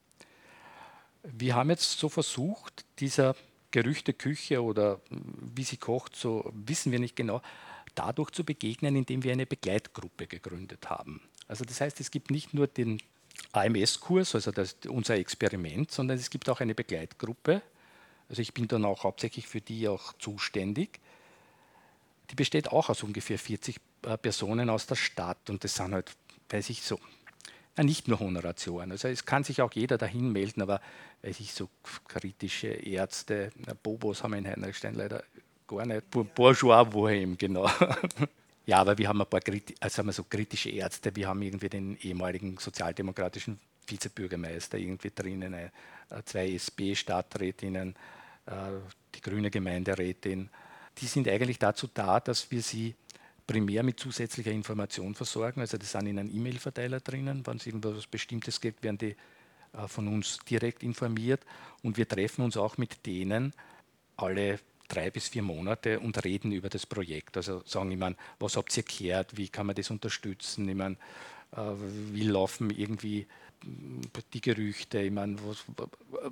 Wir haben jetzt so versucht, dieser Gerüchteküche oder wie sie kocht, so wissen wir nicht genau, dadurch zu begegnen, indem wir eine Begleitgruppe gegründet haben. Also das heißt, es gibt nicht nur den AMS-Kurs, also unser Experiment, sondern es gibt auch eine Begleitgruppe. Also ich bin dann auch hauptsächlich für die auch zuständig. Die besteht auch aus ungefähr 40 äh, Personen aus der Stadt und das sind halt, weiß ich so, nicht nur Honoratioren. Also es kann sich auch jeder dahin melden, aber weiß ich so kritische Ärzte, Bobos haben wir in Heinrichstein leider gar nicht. Bourgeois Bohem, genau. ja, aber wir haben ein paar also haben wir so kritische Ärzte. Wir haben irgendwie den ehemaligen sozialdemokratischen Vizebürgermeister irgendwie drinnen, äh, zwei SP-Stadträtinnen, äh, die grüne Gemeinderätin. Die sind eigentlich dazu da, dass wir sie primär mit zusätzlicher Information versorgen. Also das sind in einem E-Mail-Verteiler drinnen. Wenn es irgendwas Bestimmtes gibt, werden die äh, von uns direkt informiert. Und wir treffen uns auch mit denen alle drei bis vier Monate und reden über das Projekt. Also sagen, ich meine, was habt ihr gehört, wie kann man das unterstützen, ich meine, äh, wie laufen irgendwie die Gerüchte, ich meine, was,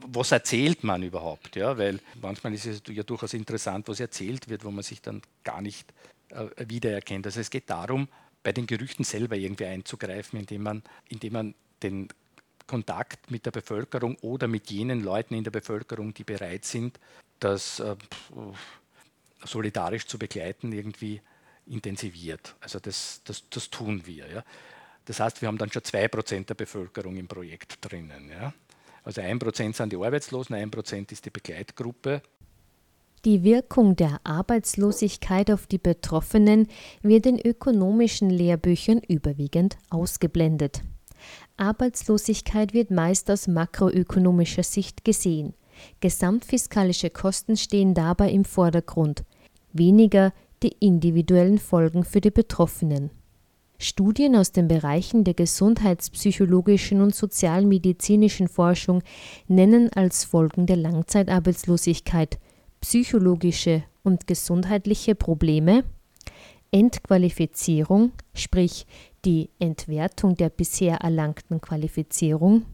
was, erzählt man überhaupt? Ja? Weil manchmal ist es ja durchaus interessant, was erzählt wird, wo man sich dann gar nicht äh, wiedererkennt. Also es geht darum, bei den Gerüchten selber irgendwie einzugreifen, indem man, indem man den Kontakt mit der Bevölkerung oder mit jenen Leuten in der Bevölkerung, die bereit sind, das äh, solidarisch zu begleiten, irgendwie intensiviert. Also das, das, das tun wir. Ja. Das heißt, wir haben dann schon 2% der Bevölkerung im Projekt drinnen. Ja. Also 1% sind die Arbeitslosen, 1% ist die Begleitgruppe. Die Wirkung der Arbeitslosigkeit auf die Betroffenen wird in ökonomischen Lehrbüchern überwiegend ausgeblendet. Arbeitslosigkeit wird meist aus makroökonomischer Sicht gesehen. Gesamtfiskalische Kosten stehen dabei im Vordergrund, weniger die individuellen Folgen für die Betroffenen. Studien aus den Bereichen der gesundheitspsychologischen und sozialmedizinischen Forschung nennen als Folgen der Langzeitarbeitslosigkeit psychologische und gesundheitliche Probleme, Entqualifizierung, sprich die Entwertung der bisher erlangten Qualifizierung,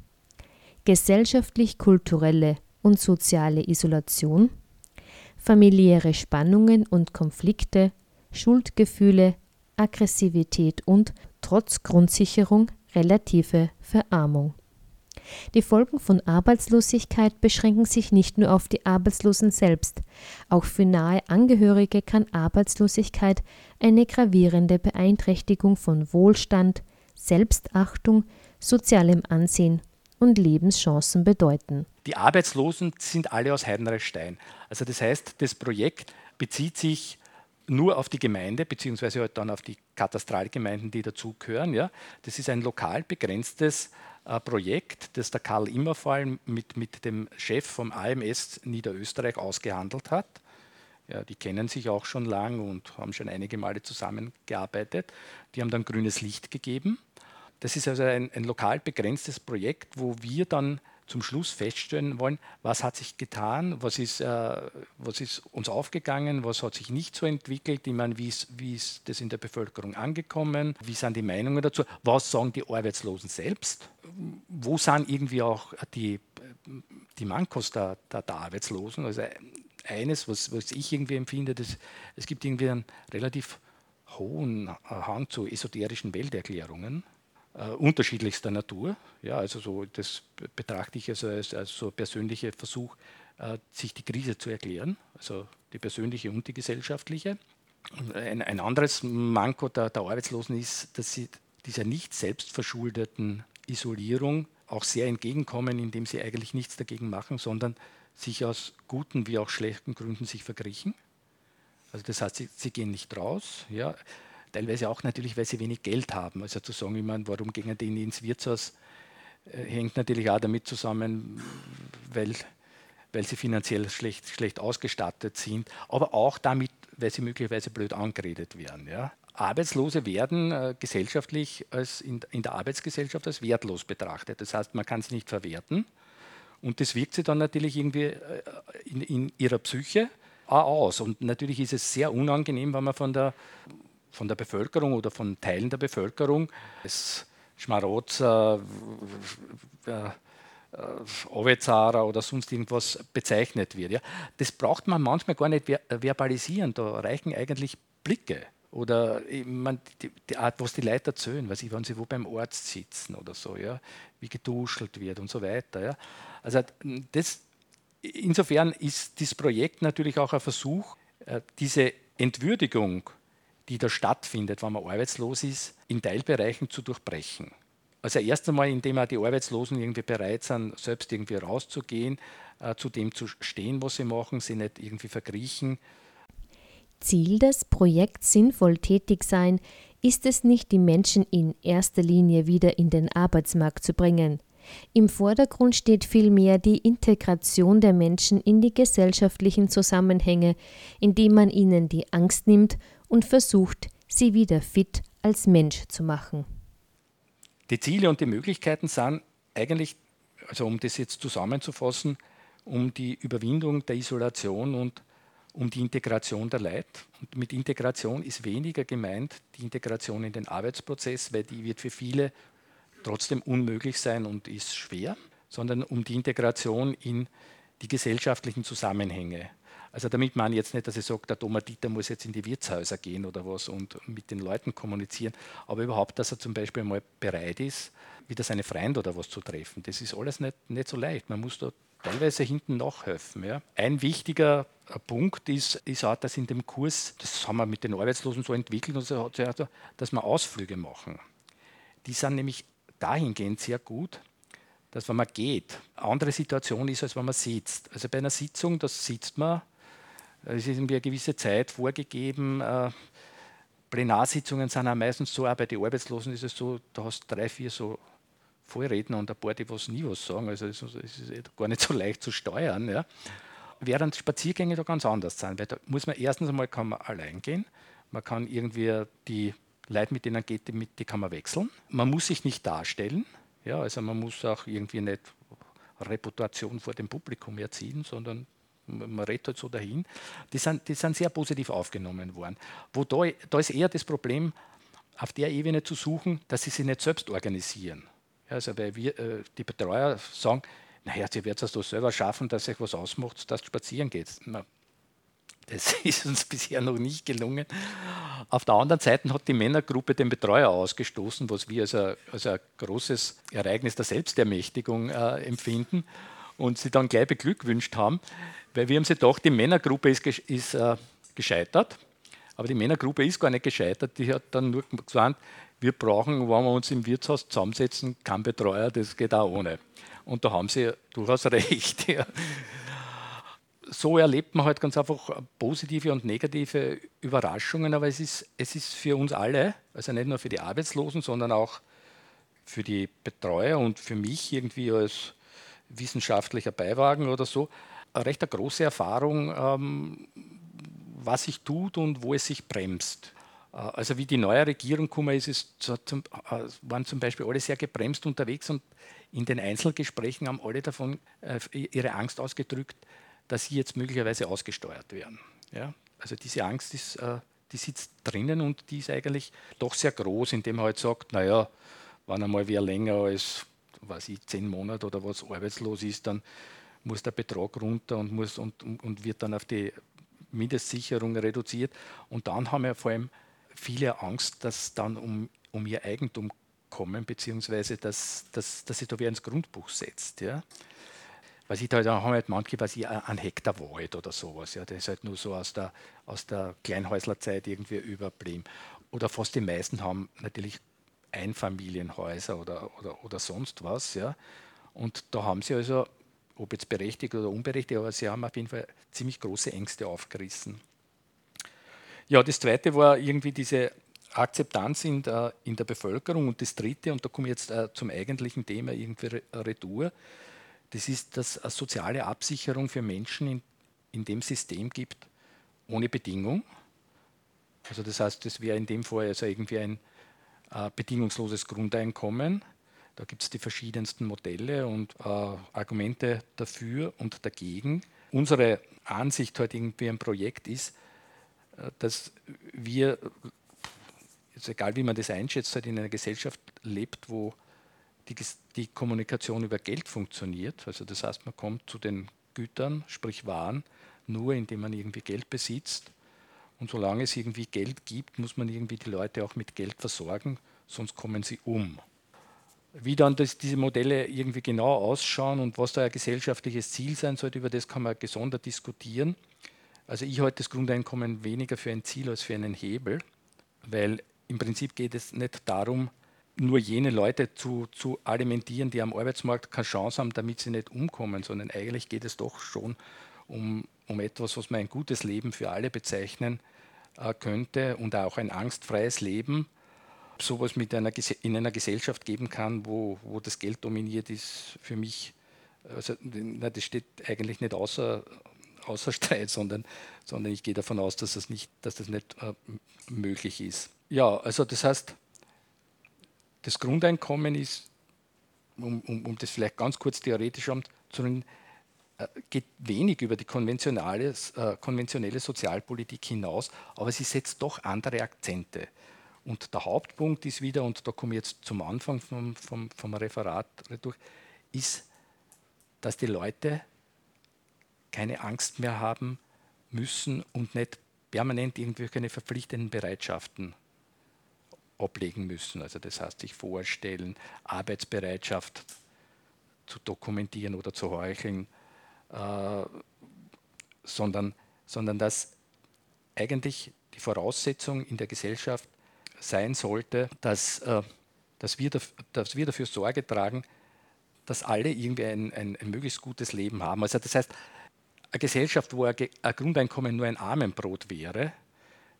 gesellschaftlich-kulturelle und soziale Isolation, familiäre Spannungen und Konflikte, Schuldgefühle, Aggressivität und, trotz Grundsicherung, relative Verarmung. Die Folgen von Arbeitslosigkeit beschränken sich nicht nur auf die Arbeitslosen selbst, auch für nahe Angehörige kann Arbeitslosigkeit eine gravierende Beeinträchtigung von Wohlstand, Selbstachtung, sozialem Ansehen und Lebenschancen bedeuten. Die Arbeitslosen sind alle aus Heidenreichstein. Also das heißt, das Projekt bezieht sich nur auf die Gemeinde, beziehungsweise halt dann auf die Katastralgemeinden, die dazugehören. Ja. Das ist ein lokal begrenztes Projekt, das der Karl Immerfall mit, mit dem Chef vom AMS Niederösterreich ausgehandelt hat. Ja, die kennen sich auch schon lang und haben schon einige Male zusammengearbeitet. Die haben dann grünes Licht gegeben. Das ist also ein, ein lokal begrenztes Projekt, wo wir dann zum Schluss feststellen wollen, was hat sich getan, was ist, äh, was ist uns aufgegangen, was hat sich nicht so entwickelt, ich meine, wie ist, wie ist das in der Bevölkerung angekommen, wie sind die Meinungen dazu, was sagen die Arbeitslosen selbst, wo sind irgendwie auch die, die Mankos der, der, der Arbeitslosen. Also eines, was, was ich irgendwie empfinde, das, es gibt irgendwie einen relativ hohen Hang zu esoterischen Welterklärungen äh, unterschiedlichster Natur. Ja, also so, das betrachte ich also als, als so persönlicher Versuch, äh, sich die Krise zu erklären, also die persönliche und die gesellschaftliche. Ein, ein anderes Manko der, der, Arbeitslosen ist, dass sie dieser nicht selbstverschuldeten Isolierung auch sehr entgegenkommen, indem sie eigentlich nichts dagegen machen, sondern sich aus guten wie auch schlechten Gründen sich verkriechen. Also das heißt, sie, sie gehen nicht raus. Ja. Teilweise auch natürlich, weil sie wenig Geld haben. Also zu sagen, ich meine, warum gehen die ins Wirtshaus, äh, hängt natürlich auch damit zusammen, weil, weil sie finanziell schlecht, schlecht ausgestattet sind, aber auch damit, weil sie möglicherweise blöd angeredet werden. Ja. Arbeitslose werden äh, gesellschaftlich als in, in, der Arbeitsgesellschaft als wertlos betrachtet. Das heißt, man kann sie nicht verwerten. Und das wirkt sich dann natürlich irgendwie äh, in, in ihrer Psyche auch aus. Und natürlich ist es sehr unangenehm, wenn man von der, von der Bevölkerung oder von Teilen der Bevölkerung als Schmarotzer, äh, äh, Ovezara oder sonst irgendwas bezeichnet wird. Ja. Das braucht man manchmal gar nicht verbalisieren. Da reichen eigentlich Blicke. Oder man, die, die, Art, was die Leute erzählen, weiß ich, wenn sie wo beim Arzt sitzen oder so, ja, wie geduschelt wird und so weiter. Ja. Also das, insofern ist dieses Projekt natürlich auch ein Versuch, äh, diese Entwürdigung, die da stattfindet, wenn man arbeitslos ist, in Teilbereichen zu durchbrechen. Also erst einmal, indem auch die Arbeitslosen irgendwie bereit sind, selbst irgendwie rauszugehen, äh, zu dem zu stehen, was sie machen, sie nicht irgendwie verkriechen, Ziel des Projekts Sinnvoll tätig sein ist es nicht, die Menschen in erster Linie wieder in den Arbeitsmarkt zu bringen. Im Vordergrund steht vielmehr die Integration der Menschen in die gesellschaftlichen Zusammenhänge, indem man ihnen die Angst nimmt und versucht, sie wieder fit als Mensch zu machen. Die Ziele und die Möglichkeiten sind eigentlich, also um das jetzt zusammenzufassen, um die Überwindung der Isolation und um die Integration der Leute. Und mit Integration ist weniger gemeint die Integration in den Arbeitsprozess, weil die wird für viele trotzdem unmöglich sein und ist schwer, sondern um die Integration in die gesellschaftlichen Zusammenhänge. Also damit meine ich jetzt nicht, dass ich sage, der Thomas Dieter muss jetzt in die Wirtshäuser gehen oder was und mit den Leuten kommunizieren, aber überhaupt, dass er zum Beispiel mal bereit ist, wieder seine Freunde oder was zu treffen. Das ist alles nicht, nicht so leicht. Man muss da teilweise hinten nachhelfen. Ja. Ein wichtiger Punkt ist, ist auch, dass in dem Kurs, das haben wir mit den Arbeitslosen so entwickelt, dass wir Ausflüge machen. Die sind nämlich dahingehend sehr gut, dass wenn man geht, eine andere Situation ist, als wenn man sitzt. Also bei einer Sitzung, das sitzt man, es ist irgendwie eine gewisse Zeit vorgegeben. Äh, Plenarsitzungen sind auch meistens so, auch bei den Arbeitslosen ist es so, da hast du drei, vier so Vorredner und ein paar, die was nie was sagen. Also es ist gar nicht so leicht zu steuern. Ja. Während Spaziergänge da ganz anders sein, weil da muss man erstens einmal kann man allein gehen. Man kann irgendwie die Leute, mit denen geht, die, die kann man wechseln. Man muss sich nicht darstellen. Ja, also man muss auch irgendwie nicht Reputation vor dem Publikum erziehen, sondern man redet halt so dahin. Die sind, die sind sehr positiv aufgenommen worden. Wo da, da ist eher das Problem, auf der Ebene zu suchen, dass sie sich nicht selbst organisieren. Also weil wir, äh, die Betreuer sagen, naja, sie wird es doch selber schaffen, dass sich was ausmacht, dass du spazieren geht. Na, das ist uns bisher noch nicht gelungen. Auf der anderen Seite hat die Männergruppe den Betreuer ausgestoßen, was wir als ein, als ein großes Ereignis der Selbstermächtigung äh, empfinden und sie dann gleich beglückwünscht haben, weil wir haben sie gedacht, die Männergruppe ist, ist äh, gescheitert, aber die Männergruppe ist gar nicht gescheitert, die hat dann nur gesagt, wir brauchen, wenn wir uns im Wirtshaus zusammensetzen, keinen Betreuer, das geht auch ohne. Und da haben sie durchaus recht. Ja. So erlebt man halt ganz einfach positive und negative Überraschungen, aber es ist, es ist für uns alle, also nicht nur für die Arbeitslosen, sondern auch für die Betreuer und für mich irgendwie als wissenschaftlicher Beiwagen oder so, eine recht eine große Erfahrung, ähm, was sich tut und wo es sich bremst. Äh, also wie die neue Regierung gekommen ist, ist zum, äh, waren zum Beispiel alle sehr gebremst unterwegs und in den Einzelgesprächen haben alle davon äh, ihre Angst ausgedrückt, dass sie jetzt möglicherweise ausgesteuert werden. Ja? Also diese Angst ist, die sitzt drinnen und die ist eigentlich doch sehr groß, indem man halt sagt, naja, wenn einmal wer länger als weiß ich, zehn Monate oder was arbeitslos ist, dann muss der Betrag runter und, muss, und, und wird dann auf die Mindestsicherung reduziert. Und dann haben wir vor allem viele Angst, dass dann um, um ihr Eigentum kommen, beziehungsweise dass, dass, dass sich da wer ins Grundbuch setzt. Ja. Was ich da, da haben halt manche, was ich, ein Hektar Wald oder sowas. Ja. Das ist halt nur so aus der, aus der Kleinhäuslerzeit irgendwie überblieben. Oder fast die meisten haben natürlich Einfamilienhäuser oder, oder, oder sonst was. Ja. Und da haben sie also ob jetzt berechtigt oder unberechtigt, aber sie haben auf jeden Fall ziemlich große Ängste aufgerissen. Ja, das zweite war irgendwie diese Akzeptanz in der, in der Bevölkerung und das dritte, und da komme ich jetzt äh, zum eigentlichen Thema irgendwie Retour, das ist, dass es soziale Absicherung für Menschen in, in dem System gibt, ohne Bedingung. Also das heißt, das wäre in dem Fall also irgendwie ein äh, bedingungsloses Grundeinkommen. Da gibt es die verschiedensten Modelle und äh, Argumente dafür und dagegen. Unsere Ansicht heute irgendwie ein Projekt ist, äh, dass wir, ist egal wie man das einschätzt, halt in einer Gesellschaft lebt, wo die, die Kommunikation über Geld funktioniert. Also das heißt, man kommt zu den Gütern, sprich Waren, nur indem man irgendwie Geld besitzt. Und solange es irgendwie Geld gibt, muss man irgendwie die Leute auch mit Geld versorgen, sonst kommen sie um. Wie dann das, diese Modelle irgendwie genau ausschauen und was da ein gesellschaftliches Ziel sein sollte, über das kann man gesondert diskutieren. Also ich halte das Grundeinkommen weniger für ein Ziel als für einen Hebel, weil im Prinzip geht es nicht darum, nur jene Leute zu, zu alimentieren, die am Arbeitsmarkt keine Chance haben, damit sie nicht umkommen, sondern eigentlich geht es doch schon um, um etwas, was man ein gutes Leben für alle bezeichnen äh, könnte und auch ein angstfreies Leben sowas mit einer, in einer Gesellschaft geben kann, wo, wo das Geld dominiert, ist für mich, also, das steht eigentlich nicht außer, außer Streit, sondern, sondern ich gehe davon aus, dass das nicht, dass das nicht äh, möglich ist. Ja, also das heißt, das Grundeinkommen ist, um, um, um das vielleicht ganz kurz theoretisch anzuschauen, äh, geht wenig über die konventionelle, äh, konventionelle Sozialpolitik hinaus, aber sie setzt doch andere Akzente. Und der Hauptpunkt ist wieder, und da komme ich jetzt zum Anfang vom, vom, vom Referat durch, ist, dass die Leute keine Angst mehr haben müssen und nicht permanent irgendwelche verpflichtenden Bereitschaften ablegen müssen. Also das heißt, sich vorstellen, Arbeitsbereitschaft zu dokumentieren oder zu heucheln, äh, sondern, sondern dass eigentlich die Voraussetzung in der Gesellschaft sein sollte, dass, äh, dass, wir, dass wir dafür Sorge tragen, dass alle irgendwie ein, ein, ein, möglichst gutes Leben haben. Also das heißt, eine Gesellschaft, wo ein, ein Grundeinkommen nur ein Armenbrot wäre,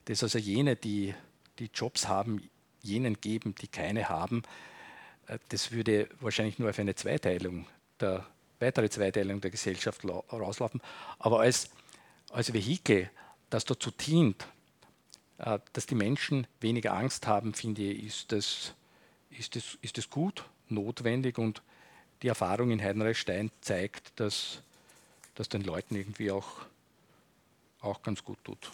das also jene, die, die Jobs haben, jenen geben, die keine haben, äh, das würde wahrscheinlich nur auf eine Zweiteilung, der weitere Zweiteilung der Gesellschaft rauslaufen. Aber als, als Vehikel, das dazu dient, dass die Menschen weniger Angst haben, finde ich, ist das, ist das, ist das gut, notwendig und die Erfahrung in Heidenreichstein zeigt, dass das den Leuten irgendwie auch, auch ganz gut tut.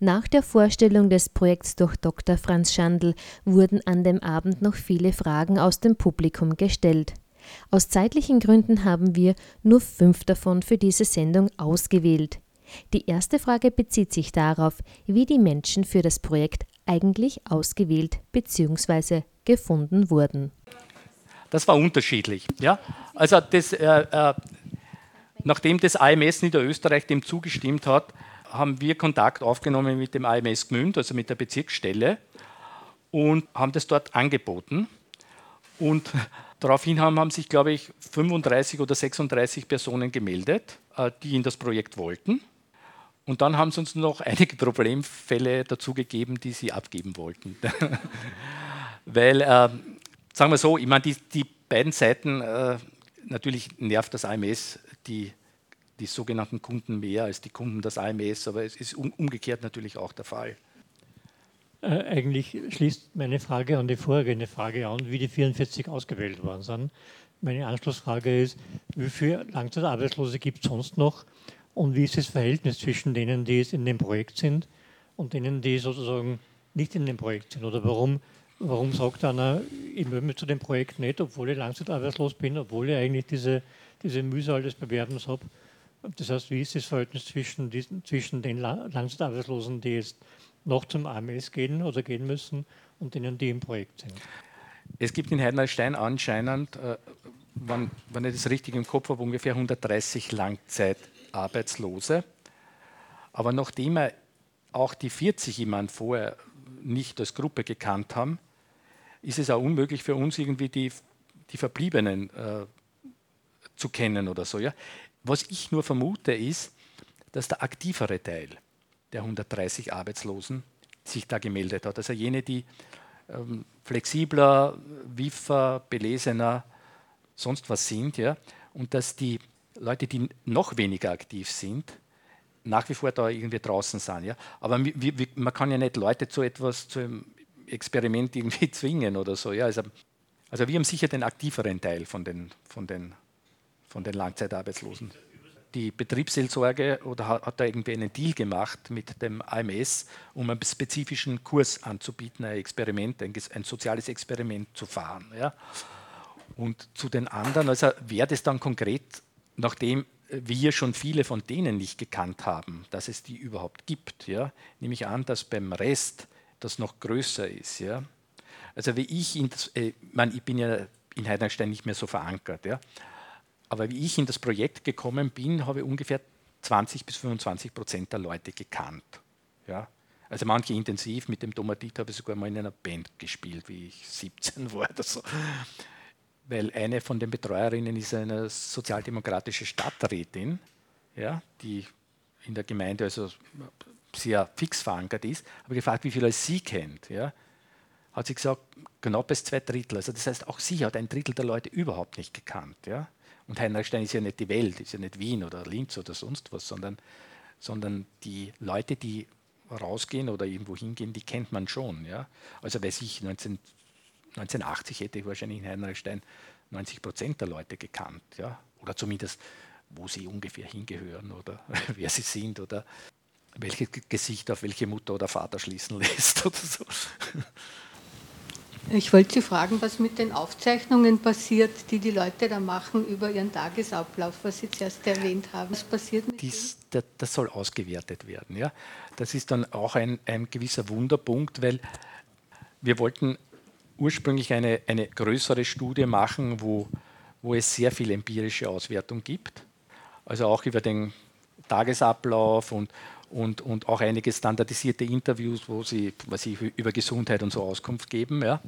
Nach der Vorstellung des Projekts durch Dr. Franz Schandl wurden an dem Abend noch viele Fragen aus dem Publikum gestellt. Aus zeitlichen Gründen haben wir nur fünf davon für diese Sendung ausgewählt. Die erste Frage bezieht sich darauf, wie die Menschen für das Projekt eigentlich ausgewählt bzw. gefunden wurden. Das war unterschiedlich. Ja? Also das, äh, äh, nachdem das AMS Niederösterreich dem zugestimmt hat, haben wir Kontakt aufgenommen mit dem AMS Gmünd, also mit der Bezirksstelle, und haben das dort angeboten. Und daraufhin haben, haben sich, glaube ich, 35 oder 36 Personen gemeldet, äh, die in das Projekt wollten. Und dann haben sie uns noch einige Problemfälle dazugegeben, die sie abgeben wollten. Weil, äh, sagen wir so, ich meine, die, die beiden Seiten, äh, natürlich nervt das AMS die, die sogenannten Kunden mehr als die Kunden das AMS, aber es ist um, umgekehrt natürlich auch der Fall. Äh, eigentlich schließt meine Frage an die vorhergehende Frage an, wie die 44 ausgewählt worden sind. Meine Anschlussfrage ist, wie viele Langzeitarbeitslose gibt es sonst noch und wie ist das Verhältnis zwischen denen, die in dem Projekt sind und denen, die sozusagen nicht in dem Projekt sind? Oder warum, warum sagt einer, ich möchte mich zu dem Projekt nicht, obwohl ich langzeitarbeitslos bin, obwohl ich eigentlich diese, diese Mühsal des Bewerbens habe? Das heißt, wie ist das Verhältnis zwischen, diesen, zwischen den Langzeitarbeitslosen, die jetzt noch zum AMS gehen oder gehen müssen und denen, die im Projekt sind. Es gibt in Heidenstein anscheinend, äh, wenn, wenn ich das richtig im Kopf habe, ungefähr 130 Langzeitarbeitslose. Aber nachdem er auch die 40 jemand vorher nicht als Gruppe gekannt haben, ist es auch unmöglich für uns irgendwie die, die Verbliebenen äh, zu kennen oder so. Ja? Was ich nur vermute ist, dass der aktivere Teil der 130 Arbeitslosen sich da gemeldet hat. Also jene, die ähm, flexibler, wiffer, belesener, sonst was sind, ja, und dass die Leute, die noch weniger aktiv sind, nach wie vor da irgendwie draußen sind. Ja. Aber wie, wie, man kann ja nicht Leute zu etwas, zu einem Experiment irgendwie zwingen oder so. Ja. Also, also wir haben sicher den aktiveren Teil von den, von den, von den Langzeitarbeitslosen die Betriebsseelsorge oder hat, hat da irgendwie einen Deal gemacht mit dem AMS, um einen spezifischen Kurs anzubieten, ein Experiment, ein, ein soziales Experiment zu fahren. Ja. Und zu den anderen, also wer das dann konkret, nachdem wir schon viele von denen nicht gekannt haben, dass es die überhaupt gibt, ja, nehme ich an, dass beim Rest das noch größer ist. Ja. Also wie ich, in das, äh, ich, ich bin ja in Heidenstein nicht mehr so verankert, ja, aber wie ich in das Projekt gekommen bin, habe ich ungefähr 20 bis 25 Prozent der Leute gekannt. Ja? Also manche intensiv, mit dem Tomatit habe ich sogar mal in einer Band gespielt, wie ich 17 war oder so. Weil eine von den Betreuerinnen ist eine sozialdemokratische Stadträtin, ja, die in der Gemeinde also sehr fix verankert ist. Habe gefragt, wie viele sie kennt. Ja? Hat sie gesagt, knapp bis zwei Drittel. Also das heißt, auch sie hat ein Drittel der Leute überhaupt nicht gekannt. Ja? Und Heinrichstein ist ja nicht die Welt, ist ja nicht Wien oder Linz oder sonst was, sondern, sondern die Leute, die rausgehen oder irgendwo hingehen, die kennt man schon. Ja? Also weiß ich, 19, 1980 hätte ich wahrscheinlich in Heinrichstein 90 Prozent der Leute gekannt. Ja? Oder zumindest, wo sie ungefähr hingehören oder wer sie sind oder welches Gesicht auf welche Mutter oder Vater schließen lässt oder so. Ich wollte Sie fragen, was mit den Aufzeichnungen passiert, die die Leute da machen über ihren Tagesablauf, was Sie zuerst erwähnt haben. Was passiert mit Dies, das, das soll ausgewertet werden. Ja? Das ist dann auch ein, ein gewisser Wunderpunkt, weil wir wollten ursprünglich eine, eine größere Studie machen, wo, wo es sehr viel empirische Auswertung gibt. Also auch über den Tagesablauf und, und, und auch einige standardisierte Interviews, wo sie was sie über Gesundheit und so Auskunft geben. Ja.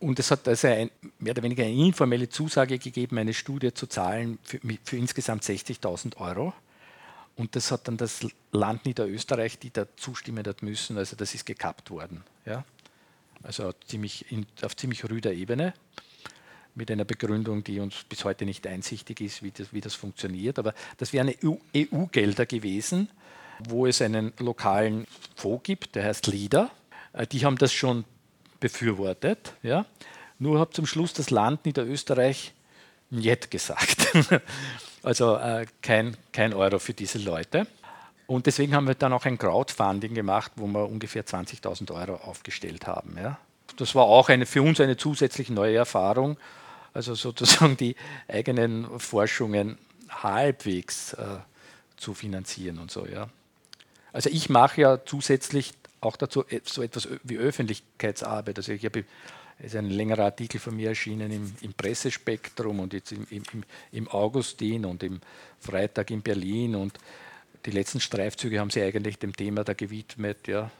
Und es hat also ein, mehr oder weniger eine informelle Zusage gegeben, eine Studie zu zahlen für, für insgesamt 60.000 Euro. Und das hat dann das Land Niederösterreich, die da zustimmen hat müssen, also das ist gekappt worden. Ja? Also ziemlich in, auf ziemlich rüder Ebene mit einer Begründung, die uns bis heute nicht einsichtig ist, wie das, wie das funktioniert. Aber das wären EU-Gelder gewesen, wo es einen lokalen Fonds gibt, der heißt LIDA. Äh, die haben das schon befürwortet. Ja? Nur hat zum Schluss das Land Niederösterreich nicht gesagt. also äh, kein, kein Euro für diese Leute. Und deswegen haben wir dann auch ein Crowdfunding gemacht, wo wir ungefähr 20.000 Euro aufgestellt haben. Ja? Das war auch eine, für uns eine zusätzliche neue Erfahrung, also sozusagen die eigenen Forschungen halbwegs äh, zu finanzieren und so. Ja? Also ich mache ja zusätzlich auch dazu so etwas wie Öffentlichkeitsarbeit. Also ich habe ist ein längerer Artikel von mir erschienen im, im Pressespektrum und jetzt im, im, im, Augustin und im Freitag in Berlin. Und die letzten Streifzüge haben sie eigentlich dem Thema da gewidmet. Ja.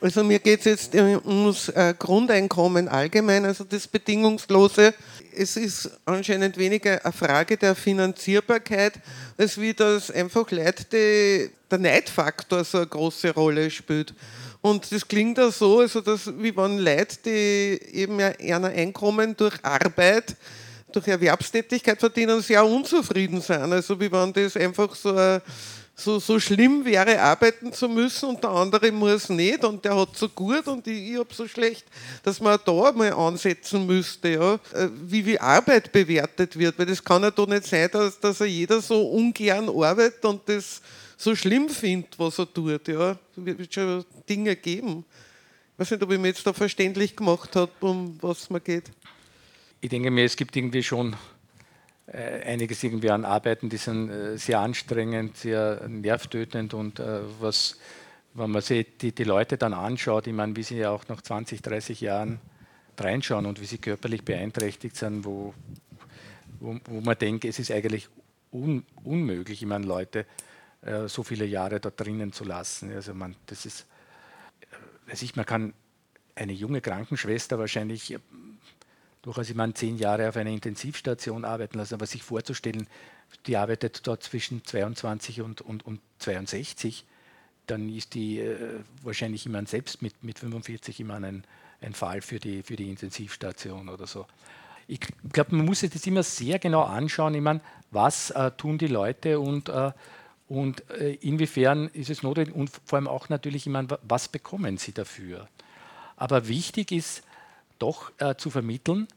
Also mir geht es jetzt äh, ums äh, Grundeinkommen allgemein, also das Bedingungslose. Es ist anscheinend weniger eine Frage der Finanzierbarkeit, als wie das einfach Leute, die, der Neidfaktor so eine große Rolle spielt. Und das klingt auch so, also dass, wie wenn Leute, die eben ein Einkommen durch Arbeit, durch Erwerbstätigkeit verdienen, sehr unzufrieden sind. Also wie wenn das einfach so ein so, so schlimm wäre, arbeiten zu müssen und der andere muss nicht und der hat so gut und ich, ich habe so schlecht, dass man da mal ansetzen müsste, ja, äh, wie, wie Arbeit bewertet wird, weil das kann ja doch nicht sein, dass, dass er jeder so ungern arbeitet und das so schlimm findet, was er tut. Ja. Es wird schon Dinge geben. Ich weiß nicht, ob ich mir jetzt da verständlich gemacht habe, um was es mir geht. Ich denke mir, es gibt irgendwie schon einiges irgendwie an Arbeiten, die sind äh, sehr anstrengend, sehr nervtötend und äh, was, wenn man sich die, die Leute dann anschaut, ich meine, wie sie ja auch nach 20, 30 Jahren reinschauen und wie sie körperlich beeinträchtigt sind, wo, wo, wo man denkt, es ist eigentlich un, unmöglich, ich meine, Leute äh, so viele Jahre da drinnen zu lassen. Also man, das ist, weiß ich, man kann eine junge Krankenschwester wahrscheinlich durchaus, ich meine, zehn Jahre auf einer Intensivstation arbeiten lassen, aber sich vorzustellen, die arbeitet dort zwischen 22 und, und, und 62, dann ist die äh, wahrscheinlich immer selbst mit, mit 45 immer ein, ein Fall für die, für die Intensivstation oder so. Ich glaube, man muss sich das immer sehr genau anschauen. Ich meine, was äh, tun die Leute und, äh, und äh, inwiefern ist es notwendig und vor allem auch natürlich, ich meine, was bekommen sie dafür? Aber wichtig ist doch äh, zu vermitteln,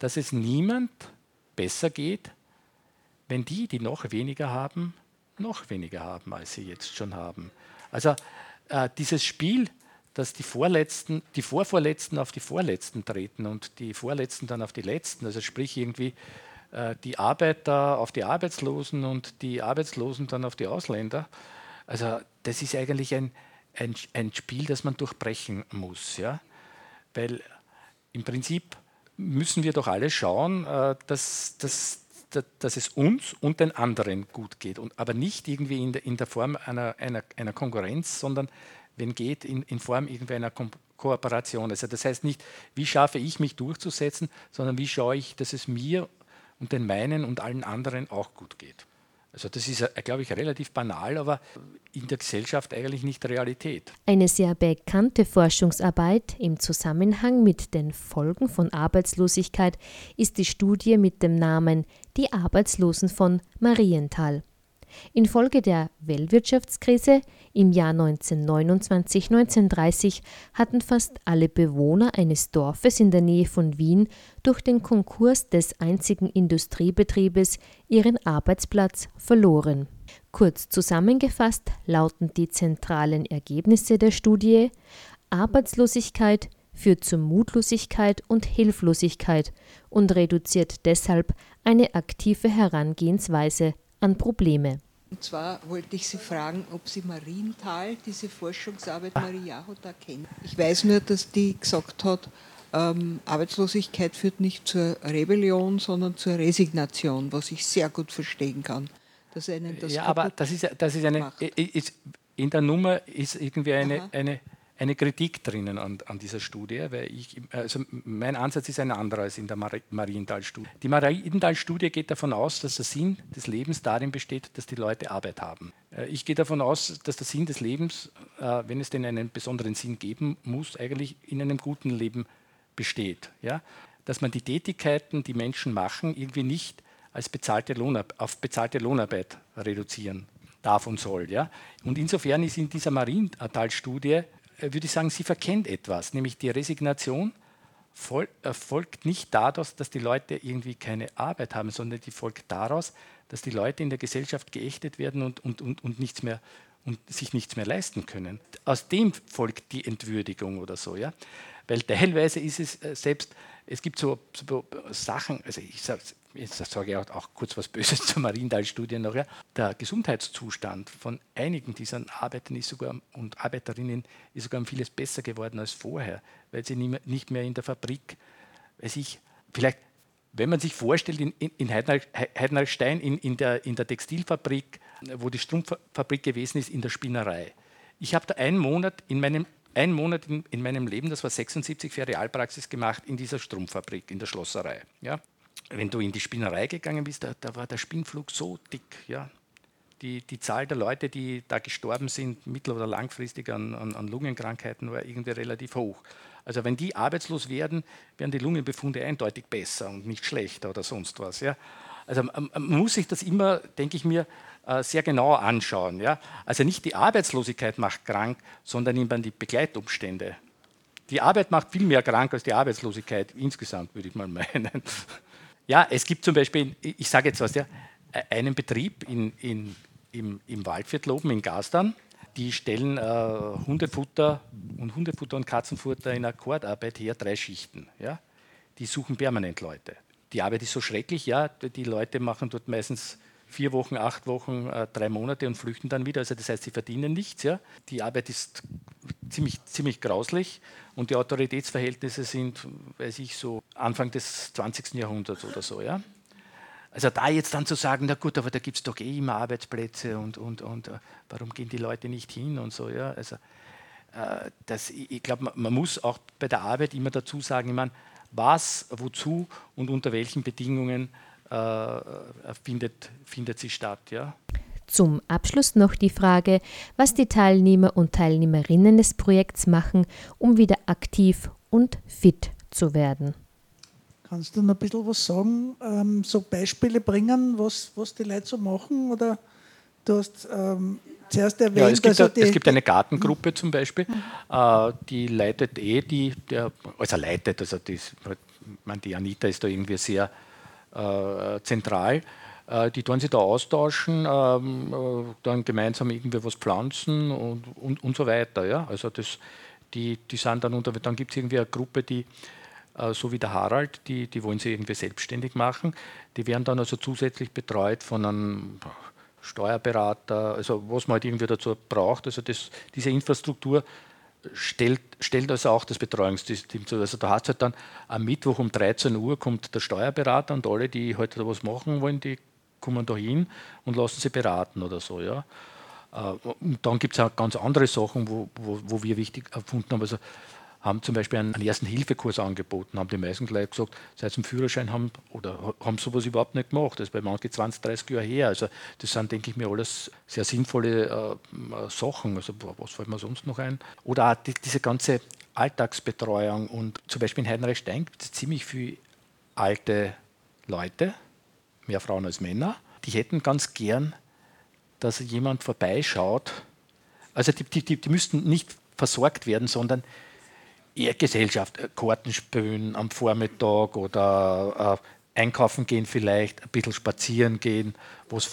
dass es niemand besser geht, wenn die, die noch weniger haben, noch weniger haben, als sie jetzt schon haben. Also äh, dieses Spiel, dass die Vorletzten, die Vorvorletzten auf die Vorletzten treten und die Vorletzten dann auf die Letzten, also sprich irgendwie äh, die Arbeiter auf die Arbeitslosen und die Arbeitslosen dann auf die Ausländer. Also das ist eigentlich ein, ein, ein Spiel, das man durchbrechen muss. Ja? Weil im Prinzip müssen wir doch alle schauen, äh, dass, dass, dass es uns und den anderen gut geht. Und, aber nicht irgendwie in der, in der Form einer, einer, einer Konkurrenz, sondern wenn geht, in, in Form irgendeiner Ko Kooperation. Also das heißt nicht, wie schaffe ich mich durchzusetzen, sondern wie schaue ich, dass es mir und den meinen und allen anderen auch gut geht. Also das ist, äh, glaube ich, relativ banal, aber in der Gesellschaft eigentlich nicht Realität. Eine sehr bekannte Forschungsarbeit im Zusammenhang mit den Folgen von Arbeitslosigkeit ist die Studie mit dem Namen Die Arbeitslosen von Marienthal. Infolge der Weltwirtschaftskrise im Jahr 1929-1930 hatten fast alle Bewohner eines Dorfes in der Nähe von Wien durch den Konkurs des einzigen Industriebetriebes ihren Arbeitsplatz verloren. Kurz zusammengefasst lauten die zentralen Ergebnisse der Studie Arbeitslosigkeit führt zu Mutlosigkeit und Hilflosigkeit und reduziert deshalb eine aktive Herangehensweise an Probleme. Und zwar wollte ich Sie fragen, ob Sie Marienthal, diese Forschungsarbeit Marie Jahoda kennen. Ich weiß nur, dass die gesagt hat, ähm, Arbeitslosigkeit führt nicht zur Rebellion, sondern zur Resignation, was ich sehr gut verstehen kann. Dass einen das ja, aber das ist, das ist eine, ist, in der Nummer ist irgendwie eine, eine eine Kritik drinnen an, an, dieser Studie, weil ich, also mein Ansatz ist ein anderer als in der Marienthal-Studie. Die Marienthal-Studie geht davon aus, dass der Sinn des Lebens darin besteht, dass die Leute Arbeit haben. Äh, ich gehe davon aus, dass der Sinn des Lebens, äh, wenn es denn einen besonderen Sinn geben muss, eigentlich in einem guten Leben besteht. Ja? Dass man die Tätigkeiten, die Menschen machen, irgendwie nicht als bezahlte auf bezahlte Lohnarbeit reduzieren darf und soll. Ja? Und insofern ist in dieser Marienthal-Studie würde ich sagen, sie verkennt etwas, nämlich die Resignation folgt nicht daraus, dass die Leute irgendwie keine Arbeit haben, sondern die folgt daraus, dass die Leute in der Gesellschaft geächtet werden und, und, und, und, nichts mehr, und sich nichts mehr leisten können. Aus dem folgt die Entwürdigung oder so. Ja? Weil teilweise ist es äh, selbst, es gibt so, so Sachen, also ich sage jetzt sage ich auch, auch kurz was Böses zur Marienthal-Studie noch, ja. der Gesundheitszustand von einigen dieser Arbeitern ist sogar, und Arbeiterinnen ist sogar um vieles besser geworden als vorher, weil sie nicht mehr in der Fabrik, weiß ich, vielleicht, wenn man sich vorstellt, in, in Heidenreichstein, in, in, der, in der Textilfabrik, wo die Strumpffabrik gewesen ist, in der Spinnerei. Ich habe da einen Monat in meinem einen Monat in, in, meinem Leben, das war 76 für Realpraxis gemacht, in dieser Strumpffabrik, in der Schlosserei. Ja wenn du in die Spinnerei gegangen bist, da, da war der Spinnflug so dick. Ja. Die, die, Zahl der Leute, die da gestorben sind, mittel- oder langfristig an, an, an, Lungenkrankheiten, war irgendwie relativ hoch. Also wenn die arbeitslos werden, werden die Lungenbefunde eindeutig besser und nicht schlechter oder sonst was. Ja. Also man muss sich das immer, denke ich mir, äh, sehr genau anschauen. Ja. Also nicht die Arbeitslosigkeit macht krank, sondern immer die Begleitumstände. Die Arbeit macht viel mehr krank als die Arbeitslosigkeit insgesamt, würde ich mal meinen. Ja, es gibt zum Beispiel, ich sage jetzt was, ja, einen Betrieb in, in, im, im Waldviertel oben in Gastern, die stellen äh, Hundefutter und Hundefutter und Katzenfutter in Akkordarbeit her, drei Schichten. Ja? Die suchen permanent Leute. Die Arbeit ist so schrecklich, ja, die Leute machen dort meistens vier Wochen, acht Wochen, äh, drei Monate und flüchten dann wieder. Also das heißt, sie verdienen nichts. Ja? Die Arbeit ist ziemlich, ziemlich grauslich und die Autoritätsverhältnisse sind, weiß ich, so Anfang des 20. Jahrhunderts oder so. Ja? Also da jetzt dann zu sagen, na gut, aber da gibt es doch eh immer Arbeitsplätze und, und, und uh, warum gehen die Leute nicht hin und so. Ja? Also, uh, das, ich glaube, man, muss auch bei der Arbeit immer dazu sagen, ich meine, was, wozu und unter welchen Bedingungen findet, findet sie statt. Ja? Zum Abschluss noch die Frage, was die Teilnehmer und Teilnehmerinnen des Projekts machen, um wieder aktiv und fit zu werden. Kannst du noch ein bisschen was sagen, ähm, so Beispiele bringen, was, was die Leute so machen? Oder du hast ähm, zuerst erwähnt, ja, es, gibt also es gibt eine Gartengruppe zum Beispiel, mhm. äh, die leitet eh, die, der, also leitet, also die, man, die Anita ist da irgendwie sehr äh, zentral. Äh, die tun sich da austauschen, ähm, äh, dann gemeinsam irgendwie was pflanzen und, und, und so weiter. Ja? Also das, die, die sind dann unter, dann gibt es irgendwie eine Gruppe, die äh, so wie der Harald, die, die wollen sie irgendwie selbstständig machen. Die werden dann also zusätzlich betreut von einem Steuerberater, also was man halt irgendwie dazu braucht. Also das, diese Infrastruktur stellt, stellt also auch das Betreuungssystem zu. Also da hat es halt dann am Mittwoch um 13 Uhr kommt der Steuerberater und alle, die heute halt was machen wollen, die kommen da hin und lassen sich beraten oder so. Ja. Äh, und dann gibt es auch ganz andere Sachen, wo, wo, wo, wir wichtig erfunden haben. Also haben zum Beispiel einen, ersten Hilfekurs angeboten, haben die meisten gleich gesagt, seit zum Führerschein haben oder haben sowas überhaupt nicht gemacht. Das ist bei manchen 20, 30 Jahre her. Also das sind, denke ich mir, alles sehr sinnvolle äh, Sachen. Also was fällt mir sonst noch ein? Oder auch die, diese ganze Alltagsbetreuung und zum Beispiel in Heidenreich-Stein gibt es ziemlich viele alte Leute, mehr Frauen als Männer, die hätten ganz gern, dass jemand vorbeischaut. Also die, die, die müssten nicht versorgt werden, sondern eher Gesellschaft, äh, Karten spielen am Vormittag oder äh, einkaufen gehen vielleicht, ein bisschen spazieren gehen, was,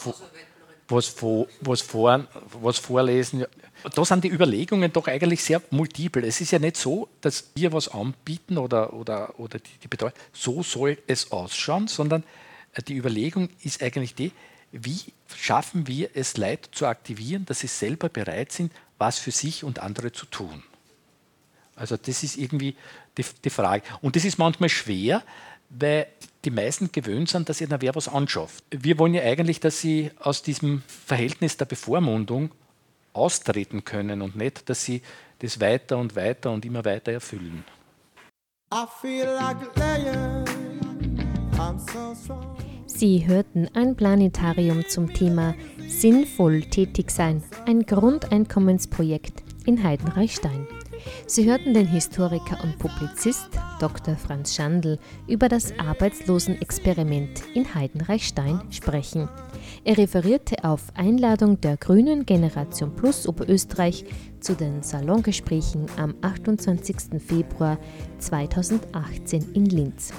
was, was, vor, was vorlesen. Da sind die Überlegungen doch eigentlich sehr multiple. Es ist ja nicht so, dass wir was anbieten oder, oder, oder die, die Betreuung, so soll es ausschauen, sondern die Überlegung ist eigentlich die, wie schaffen wir es, Leute zu aktivieren, dass sie selber bereit sind, was für sich und andere zu tun. Also das ist irgendwie die, die Frage. Und das ist manchmal schwer, weil die meisten gewöhnt sind, dass ihnen wer was anschafft. Wir wollen ja eigentlich, dass sie aus diesem Verhältnis der Bevormundung austreten können und nicht, dass sie das weiter und weiter und immer weiter erfüllen. Sie hörten ein Planetarium zum Thema Sinnvoll tätig sein, ein Grundeinkommensprojekt in Heidenreichstein. Sie hörten den Historiker und Publizist Dr. Franz Schandl über das Arbeitslosenexperiment in Heidenreichstein sprechen. Er referierte auf Einladung der Grünen Generation Plus Oberösterreich zu den Salongesprächen am 28. Februar 2018 in Linz.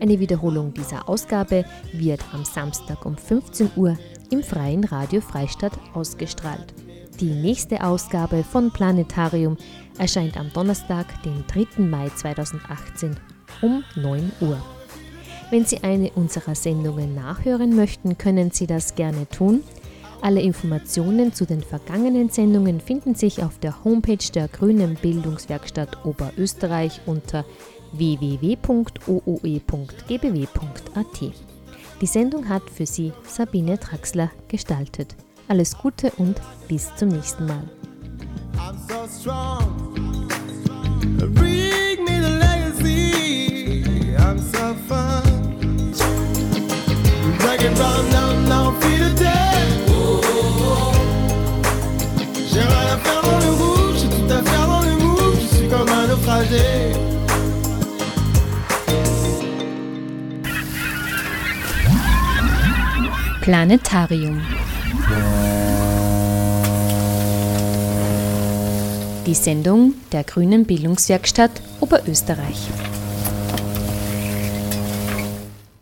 Eine Wiederholung dieser Ausgabe wird am Samstag um 15 Uhr im Freien Radio Freistadt ausgestrahlt. Die nächste Ausgabe von Planetarium erscheint am Donnerstag, den 3. Mai 2018 um 9 Uhr. Wenn Sie eine unserer Sendungen nachhören möchten, können Sie das gerne tun. Alle Informationen zu den vergangenen Sendungen finden sich auf der Homepage der Grünen Bildungswerkstatt Oberösterreich unter www.ooe.gbw.at. Die Sendung hat für Sie Sabine Traxler gestaltet. Alles Gute und bis zum nächsten Mal. I'm so strong. Legacy. Je suis. Die Sendung der Grünen Bildungswerkstatt Oberösterreich.